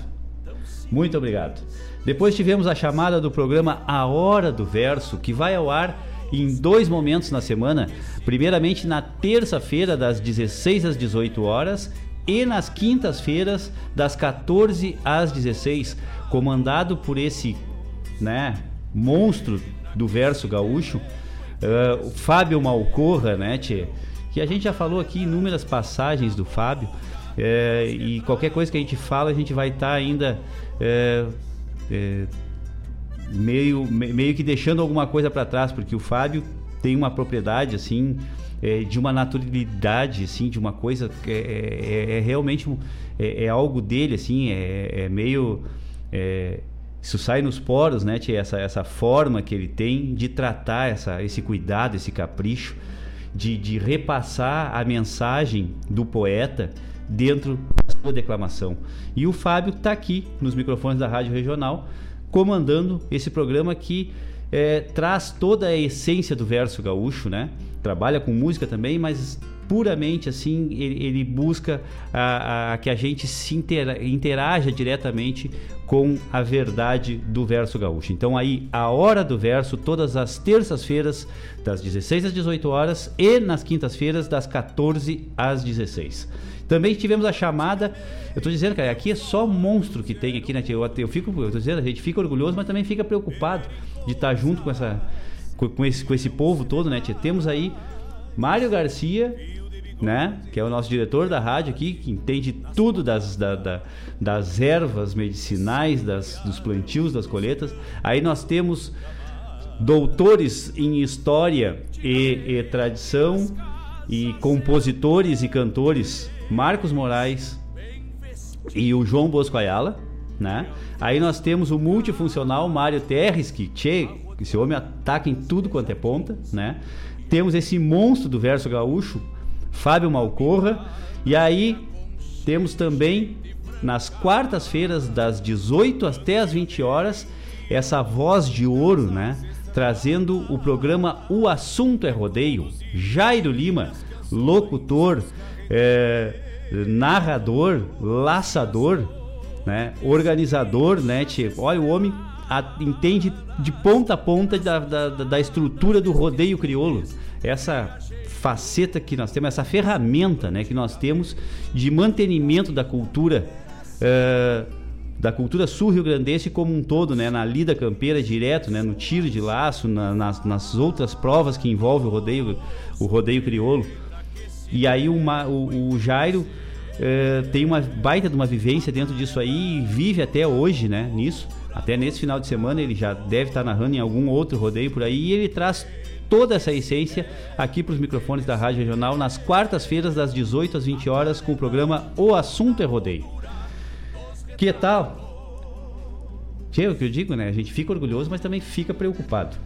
Muito obrigado. Depois tivemos a chamada do programa A Hora do Verso, que vai ao ar em dois momentos na semana. Primeiramente na terça-feira, das 16 às 18 horas, e nas quintas-feiras, das 14 às 16, comandado por esse né, monstro do verso gaúcho, uh, Fábio Malcorra, né, tchê? que a gente já falou aqui inúmeras passagens do Fábio. É, e qualquer coisa que a gente fala, a gente vai estar tá ainda é, é, meio, meio que deixando alguma coisa para trás, porque o Fábio tem uma propriedade assim é, de uma naturalidade, assim, de uma coisa que é, é, é realmente é, é, algo dele, assim, é, é meio é, isso sai nos poros, né, tia? Essa, essa forma que ele tem de tratar essa, esse cuidado, esse capricho, de, de repassar a mensagem do poeta dentro da sua declamação. E o Fábio está aqui nos microfones da Rádio Regional, comandando esse programa que é, traz toda a essência do verso gaúcho, né? Trabalha com música também, mas puramente assim ele, ele busca a, a, que a gente se intera, interaja diretamente com a verdade do verso gaúcho. Então aí a hora do verso todas as terças-feiras das 16 às 18 horas e nas quintas-feiras das 14 às 16. Também tivemos a chamada, eu estou dizendo, cara, aqui é só monstro que tem aqui, né? Eu, eu fico, eu tô dizendo, a gente fica orgulhoso, mas também fica preocupado de estar junto com essa com esse com esse povo todo, né? Tia? Temos aí Mário Garcia, né? Que é o nosso diretor da rádio aqui, que entende tudo das, da, da, das ervas medicinais, das, dos plantios, das colheitas. Aí nós temos doutores em história e, e tradição e compositores e cantores Marcos Moraes e o João Bosco Ayala, né? Aí nós temos o multifuncional Mário Terres, que che, esse homem ataca em tudo quanto é ponta, né? Temos esse monstro do verso gaúcho, Fábio Malcorra. E aí temos também nas quartas-feiras das 18 até as 20 horas essa voz de ouro, né? Trazendo o programa O Assunto é Rodeio. Jairo Lima, locutor, é, narrador, laçador, né? Organizador, né? Tipo, olha, o homem a, entende de ponta a ponta da, da, da estrutura do rodeio crioulo. Essa faceta que nós temos, essa ferramenta né, que nós temos de mantenimento da cultura. Uh, da cultura sul-rio-grandense como um todo, né? Na lida campeira direto, né? No tiro de laço, na, nas, nas, outras provas que envolvem o rodeio, o rodeio crioulo. E aí uma, o, o Jairo uh, tem uma baita de uma vivência dentro disso aí e vive até hoje, né? Nisso. Até nesse final de semana ele já deve estar narrando em algum outro rodeio por aí e ele traz toda essa essência aqui para os microfones da Rádio Regional nas quartas-feiras das 18 às 20 horas com o programa O Assunto é Rodeio. Que tal? É o que eu digo, né? A gente fica orgulhoso, mas também fica preocupado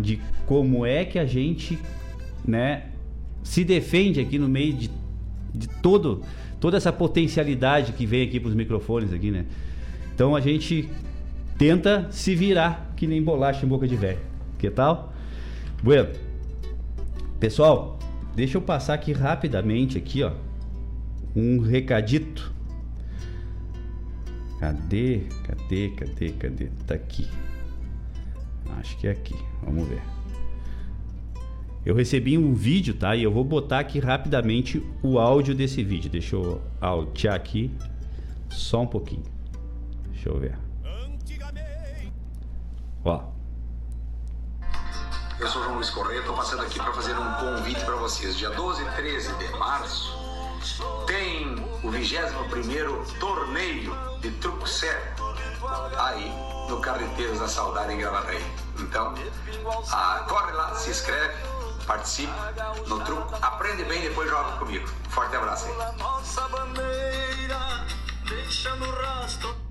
de como é que a gente, né, se defende aqui no meio de, de todo toda essa potencialidade que vem aqui para os microfones aqui, né? Então a gente tenta se virar que nem bolacha em boca de velho. Que tal? Bueno, pessoal, deixa eu passar aqui rapidamente aqui, ó, um recadito. Cadê? Cadê? Cadê? Cadê? Tá aqui. Acho que é aqui. Vamos ver. Eu recebi um vídeo, tá? E eu vou botar aqui rapidamente o áudio desse vídeo. Deixa eu altear aqui só um pouquinho. Deixa eu ver. Ó. Eu sou João Luiz Correia, estou passando aqui para fazer um convite para vocês. Dia 12 e 13 de março tem o 21 torneio de truco certo aí no Carreteiros da Saudade em Gravataí. Então, ah, corre lá, se inscreve, participe no truco, aprende bem e depois joga comigo. Forte abraço aí.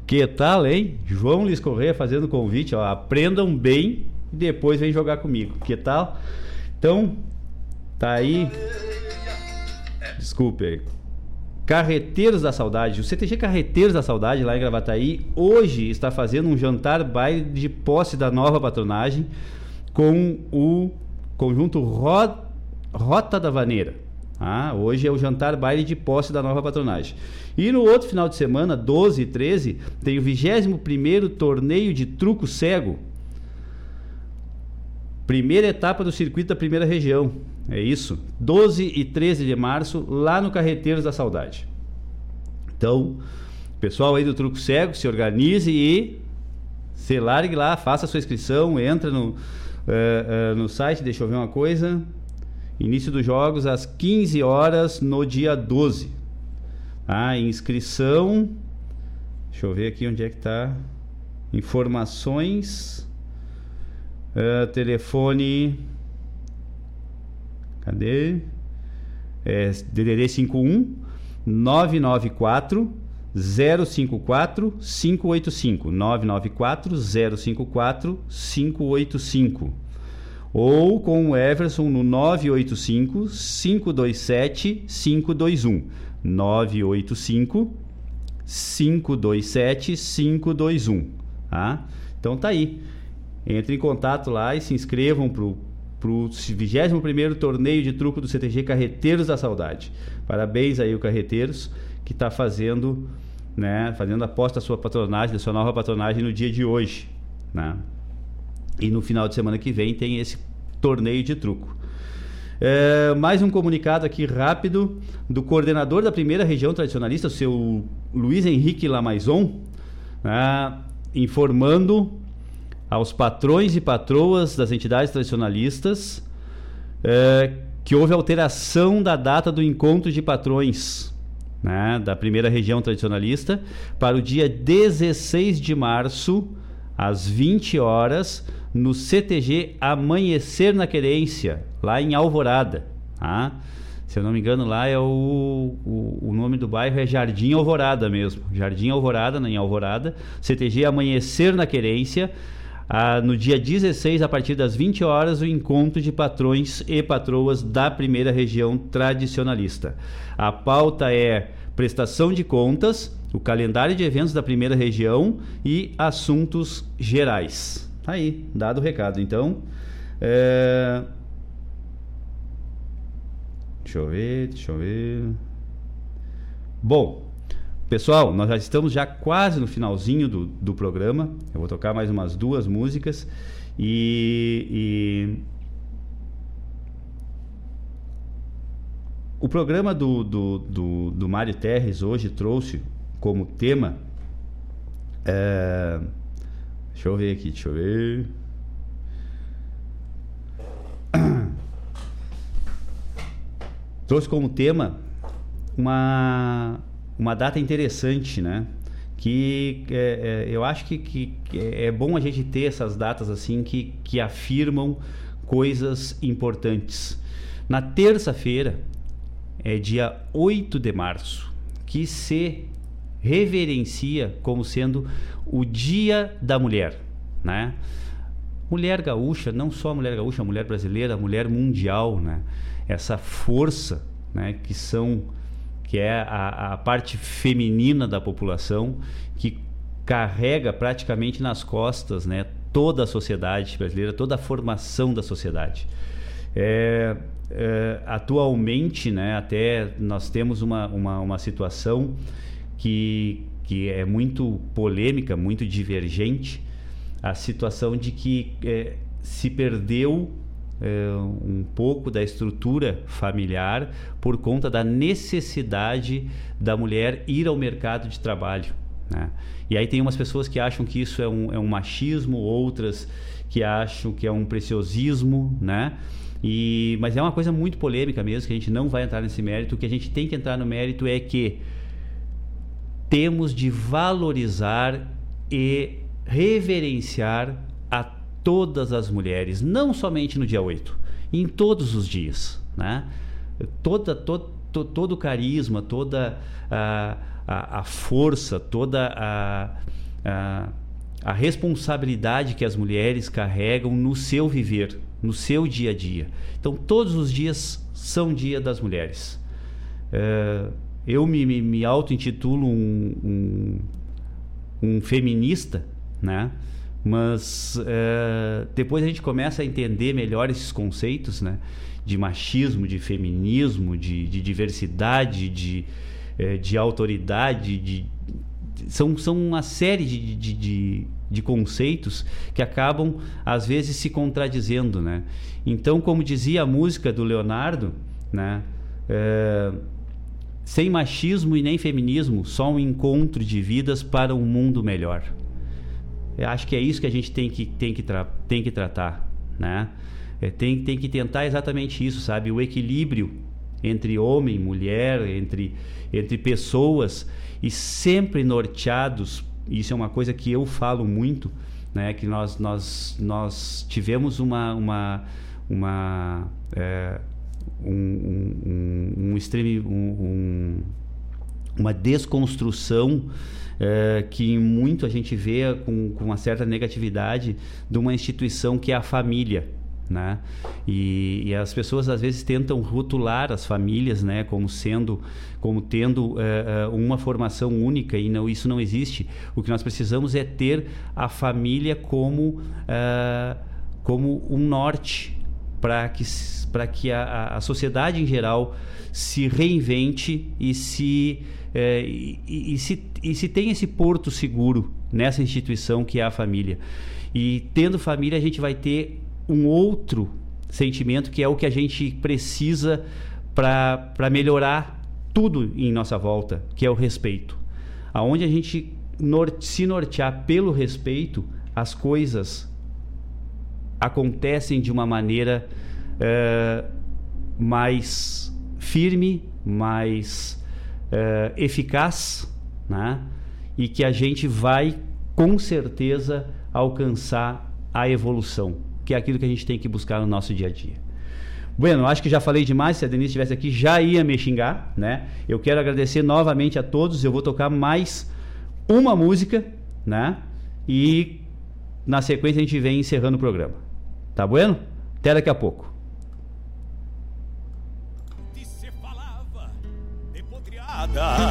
Que tal, hein? João Luiz Correia fazendo convite, ó, aprendam bem e depois vem jogar comigo. Que tal? Então, tá aí. Desculpe aí. Carreteiros da Saudade, o CTG Carreteiros da Saudade lá em Gravataí, hoje está fazendo um jantar baile de posse da nova patronagem com o conjunto Rota da Vaneira. Ah, hoje é o jantar baile de posse da nova patronagem. E no outro final de semana, 12 e 13, tem o 21 torneio de truco cego Primeira etapa do circuito da primeira região. É isso. 12 e 13 de março, lá no Carreteiros da Saudade. Então, pessoal aí do Truco Cego, se organize e se largue lá, faça a sua inscrição, entra no, uh, uh, no site, deixa eu ver uma coisa. Início dos jogos às 15 horas no dia 12. A tá? inscrição. Deixa eu ver aqui onde é que está. Informações. Uh, telefone Cadê? É, DDD 51 994 054 585 994 054 585 ou com o Everson no 985 527 521 985 527 521 tá? Então tá aí. Entre em contato lá e se inscrevam pro pro 21º torneio de truco do CTG Carreteiros da Saudade. Parabéns aí o Carreteiros que está fazendo, né, fazendo aposta da sua patronagem, da sua nova patronagem no dia de hoje, né? E no final de semana que vem tem esse torneio de truco. É, mais um comunicado aqui rápido do coordenador da primeira região tradicionalista, o seu Luiz Henrique Lamaison, né, informando aos patrões e patroas das entidades tradicionalistas é, que houve alteração da data do encontro de patrões né, da primeira região tradicionalista para o dia 16 de março, às 20 horas, no CTG Amanhecer na Querência, lá em Alvorada. Tá? Se eu não me engano, lá é o, o, o, nome do bairro é Jardim Alvorada mesmo. Jardim Alvorada, em Alvorada. CTG Amanhecer na Querência. Ah, no dia 16, a partir das 20 horas, o encontro de patrões e patroas da primeira região tradicionalista. A pauta é prestação de contas, o calendário de eventos da primeira região e assuntos gerais. Tá aí, dado o recado. Então, é... deixa eu ver, deixa eu ver. Bom, pessoal, nós já estamos já quase no finalzinho do, do programa. Eu vou tocar mais umas duas músicas e, e... o programa do, do, do, do Mário Terres hoje trouxe como tema. É Deixa eu ver aqui, deixa eu ver. Trouxe como tema uma, uma data interessante, né? Que é, é, eu acho que, que, é bom a gente ter essas datas assim que, que afirmam coisas importantes. Na terça-feira, é dia 8 de março, que se reverencia como sendo o Dia da Mulher, né? Mulher gaúcha, não só a mulher gaúcha, a mulher brasileira, a mulher mundial, né? Essa força, né? Que são, que é a, a parte feminina da população que carrega praticamente nas costas, né? Toda a sociedade brasileira, toda a formação da sociedade. É, é, atualmente, né? Até nós temos uma, uma, uma situação que, que é muito polêmica, muito divergente, a situação de que é, se perdeu um pouco da estrutura familiar por conta da necessidade da mulher ir ao mercado de trabalho. Né? E aí tem umas pessoas que acham que isso é um, é um machismo, outras que acham que é um preciosismo, né? E, mas é uma coisa muito polêmica mesmo, que a gente não vai entrar nesse mérito. O que a gente tem que entrar no mérito é que temos de valorizar e reverenciar a todas as mulheres, não somente no dia 8, em todos os dias. Né? Toda, to, to, todo o carisma, toda a, a, a força, toda a, a, a responsabilidade que as mulheres carregam no seu viver, no seu dia a dia. Então, todos os dias são Dia das Mulheres. É, eu me, me, auto-intitulo um, um, um, feminista, né? Mas é, depois a gente começa a entender melhor esses conceitos, né? De machismo, de feminismo, de, de diversidade, de, é, de autoridade, de, são, são uma série de, de, de, de, conceitos que acabam, às vezes, se contradizendo, né? Então, como dizia a música do Leonardo, né? É, sem machismo e nem feminismo, só um encontro de vidas para um mundo melhor. Eu acho que é isso que a gente tem que, tem que, tem que tratar, né? É, tem, tem que tentar exatamente isso, sabe? O equilíbrio entre homem, mulher, entre, entre pessoas e sempre norteados. Isso é uma coisa que eu falo muito, né? Que nós, nós, nós tivemos uma, uma, uma é, um, um, um, extreme, um, uma desconstrução é, que muito a gente vê com, com uma certa negatividade de uma instituição que é a família. Né? E, e, as pessoas às vezes tentam rotular as famílias, né, como sendo, como tendo uh, uma formação única e não, isso não existe. O que nós precisamos é ter a família como, uh, como um norte para que, para que a, a sociedade em geral se reinvente e se é, e, e, se, e se tem esse porto seguro nessa instituição que é a família. E tendo família, a gente vai ter um outro sentimento que é o que a gente precisa para melhorar tudo em nossa volta, que é o respeito. Aonde a gente norte, se nortear pelo respeito, as coisas acontecem de uma maneira é, mais firme, mais uh, eficaz, né? e que a gente vai com certeza alcançar a evolução, que é aquilo que a gente tem que buscar no nosso dia a dia. Bueno, acho que já falei demais. Se a Denise estivesse aqui, já ia me xingar, né? Eu quero agradecer novamente a todos. Eu vou tocar mais uma música, né? E na sequência a gente vem encerrando o programa. Tá bueno? Até daqui a pouco. do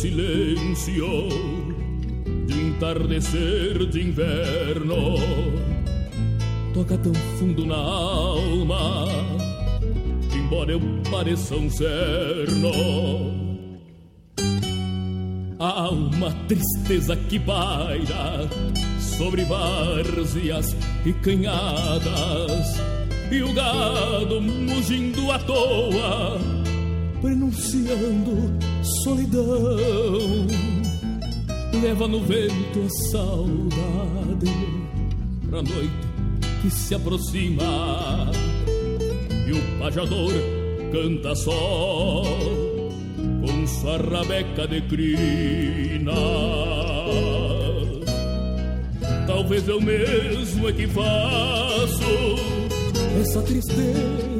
silêncio de entardecer de inverno toca tão fundo na alma embora eu pareça um cerno. Há uma tristeza que paira sobre várzeas e canhadas, e o gado mugindo à toa, prenunciando solidão. Leva no vento a saudade pra noite que se aproxima e o pajador canta só com sua rabeca de crina. Talvez eu mesmo é que faço essa tristeza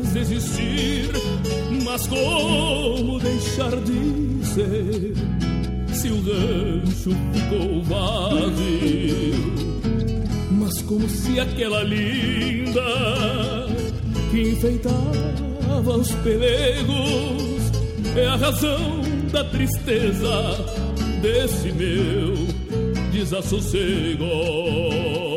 mas como deixar de ser se o rancho ficou vazio? Mas como se aquela linda que enfeitava os pelegos é a razão da tristeza desse meu desassossego.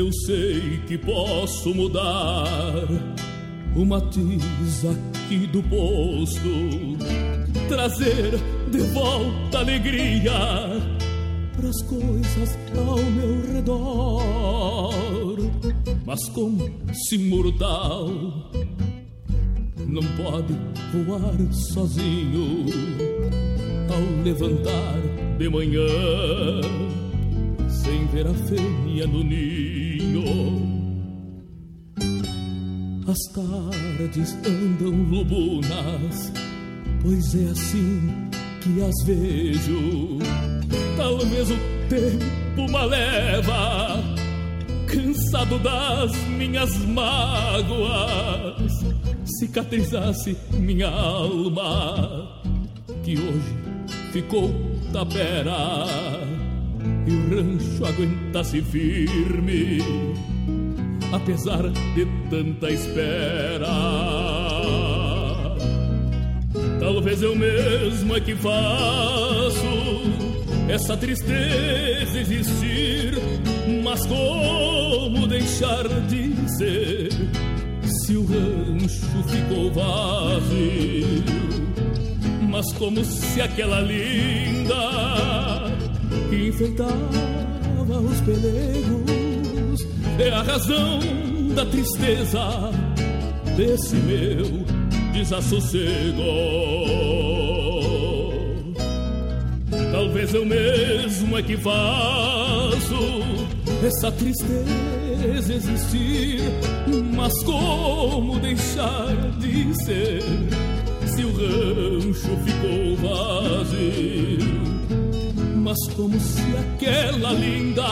Eu sei que posso mudar o matiz aqui do posto, trazer de volta alegria pras coisas ao meu redor. Mas como se mortal não pode voar sozinho ao levantar de manhã sem ver a fêmea no ninho. As tardes andam lubunas, pois é assim que as vejo. Talvez o tempo me leva, cansado das minhas mágoas, cicatrizasse minha alma, que hoje ficou tapera e o rancho aguenta-se firme apesar de tanta espera. Talvez eu mesmo é que faço essa tristeza existir, mas como deixar de ser se o rancho ficou vazio? Mas como se aquela linda que enfeitava os pelegos é a razão da tristeza desse meu desassossego. Talvez eu mesmo é que faço essa tristeza existir, mas como deixar de ser se o rancho ficou vazio? Mas como se aquela linda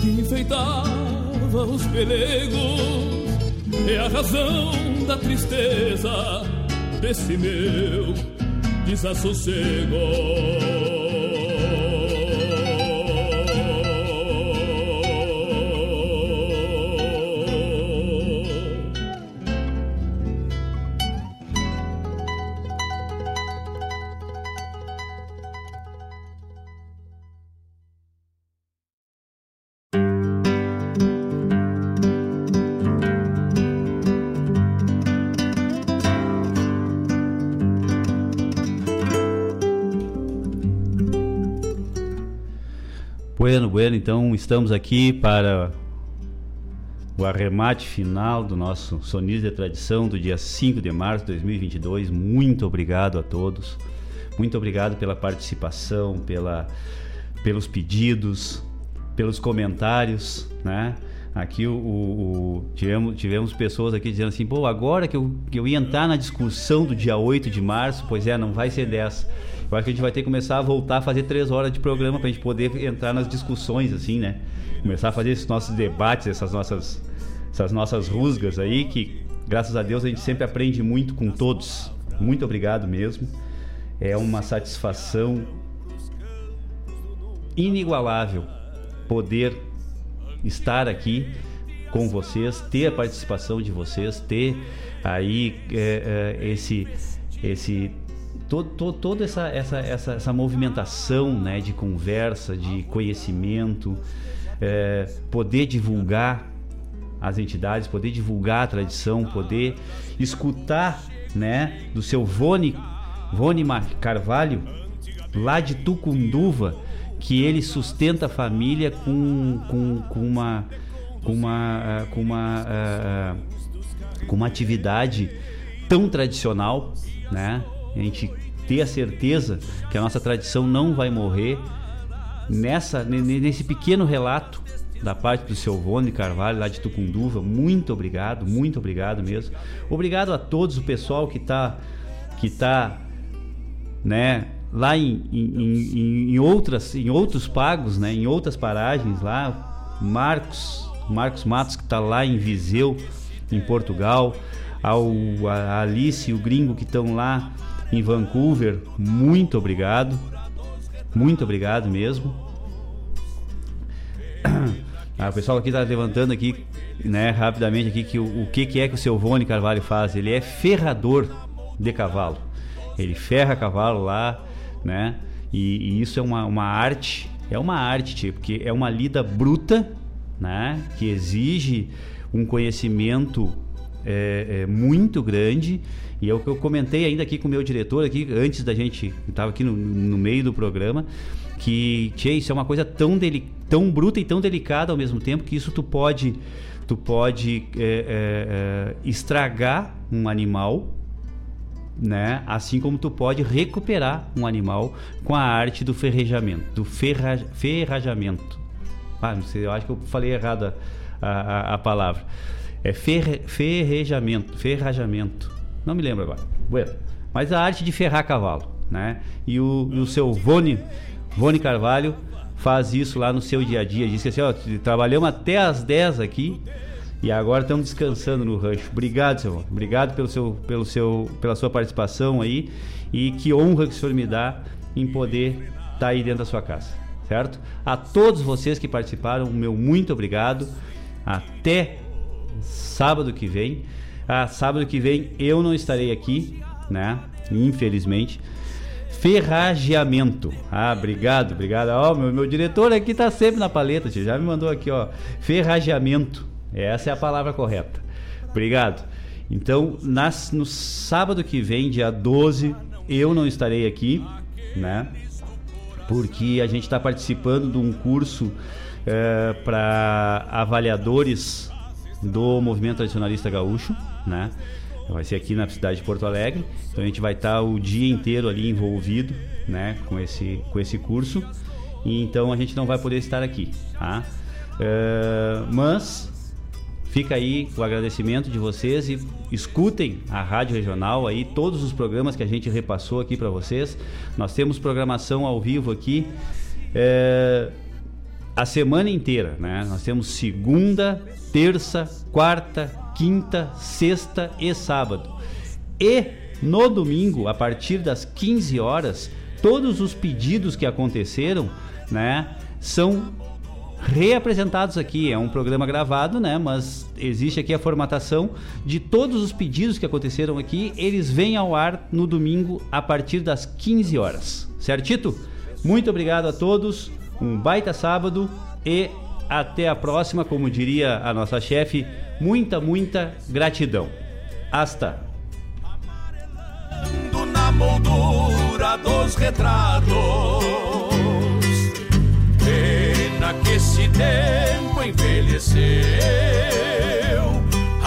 que enfeitava os pelegos é a razão da tristeza desse meu desassossego. Então estamos aqui para o arremate final do nosso Sonis de Tradição do dia 5 de março de 2022. Muito obrigado a todos. Muito obrigado pela participação, pela, pelos pedidos, pelos comentários, né? Aqui o, o, o, tivemos, tivemos pessoas aqui dizendo assim, pô, agora que eu, que eu ia entrar na discussão do dia 8 de março, pois é, não vai ser dessa. Eu acho que a gente vai ter que começar a voltar a fazer três horas de programa para a gente poder entrar nas discussões, assim, né? Começar a fazer esses nossos debates, essas nossas, essas nossas rusgas aí, que graças a Deus a gente sempre aprende muito com todos. Muito obrigado mesmo. É uma satisfação inigualável poder estar aqui com vocês, ter a participação de vocês, ter aí é, é, esse esse todo, todo, toda essa, essa, essa, essa movimentação né, de conversa, de conhecimento, é, poder divulgar as entidades, poder divulgar a tradição, poder escutar né, do seu Vone, Vone Carvalho, lá de Tucunduva, que ele sustenta a família com, com, com uma com uma com uma uh, com uma atividade tão tradicional, né? A gente ter a certeza que a nossa tradição não vai morrer nessa nesse pequeno relato da parte do seu Vone Carvalho lá de Tucunduva. Muito obrigado, muito obrigado mesmo. Obrigado a todos o pessoal que está que tá né, lá em, em, em, em, outras em outros pagos, né, em outras paragens lá, Marcos, Marcos Matos que está lá em Viseu, em Portugal, ao a Alice e o Gringo que estão lá em Vancouver. Muito obrigado. Muito obrigado mesmo. Ah, o pessoal aqui está levantando aqui, né, rapidamente aqui que o, o que, que é que o seu Vone Carvalho faz? Ele é ferrador de cavalo. Ele ferra cavalo lá, né? E, e isso é uma, uma arte, é uma arte, tipo, porque é uma lida bruta, né? Que exige um conhecimento é, é, muito grande e é o que eu comentei ainda aqui com o meu diretor aqui antes da gente estava aqui no, no, meio do programa que tchê, isso é uma coisa tão deli, tão bruta e tão delicada ao mesmo tempo que isso tu pode tu pode é, é, é estragar um animal né? Assim como tu pode recuperar um animal com a arte do ferrejamento, do ferra, ferrajamento. Ah, não sei, eu acho que eu falei errado a, a, a palavra. É fer, ferrejamento, ferrajamento. Não me lembro agora. Bueno, mas a arte de ferrar cavalo, né? E o, e o seu Vone, Vone Carvalho faz isso lá no seu dia a dia. Diz que assim, ó, trabalhamos até as 10 aqui e agora estamos descansando no rancho. Obrigado, seu Obrigado pelo seu, pelo seu, pela sua participação aí. E que honra que o senhor me dá em poder estar tá aí dentro da sua casa. Certo? A todos vocês que participaram, meu muito obrigado. Até sábado que vem. Ah, sábado que vem eu não estarei aqui, né? Infelizmente. Ferrageamento. Ah, obrigado, obrigado. Ó, oh, meu, meu diretor aqui tá sempre na paleta, já me mandou aqui, ó. Ferrageamento. Essa é a palavra correta. Obrigado. Então, nas, no sábado que vem, dia 12, eu não estarei aqui, né? Porque a gente está participando de um curso é, para avaliadores do movimento tradicionalista gaúcho, né? Vai ser aqui na cidade de Porto Alegre. Então a gente vai estar tá o dia inteiro ali envolvido, né, com esse com esse curso. E então a gente não vai poder estar aqui, tá? É, mas Fica aí o agradecimento de vocês e escutem a Rádio Regional aí, todos os programas que a gente repassou aqui para vocês. Nós temos programação ao vivo aqui é, a semana inteira, né? Nós temos segunda, terça, quarta, quinta, sexta e sábado. E no domingo, a partir das 15 horas, todos os pedidos que aconteceram, né, são reapresentados aqui. É um programa gravado, né? Mas existe aqui a formatação de todos os pedidos que aconteceram aqui. Eles vêm ao ar no domingo a partir das 15 horas. Certito? Muito obrigado a todos. Um baita sábado e até a próxima, como diria a nossa chefe. Muita, muita gratidão. Hasta. Na moldura dos retratos pena que esse tempo envelheceu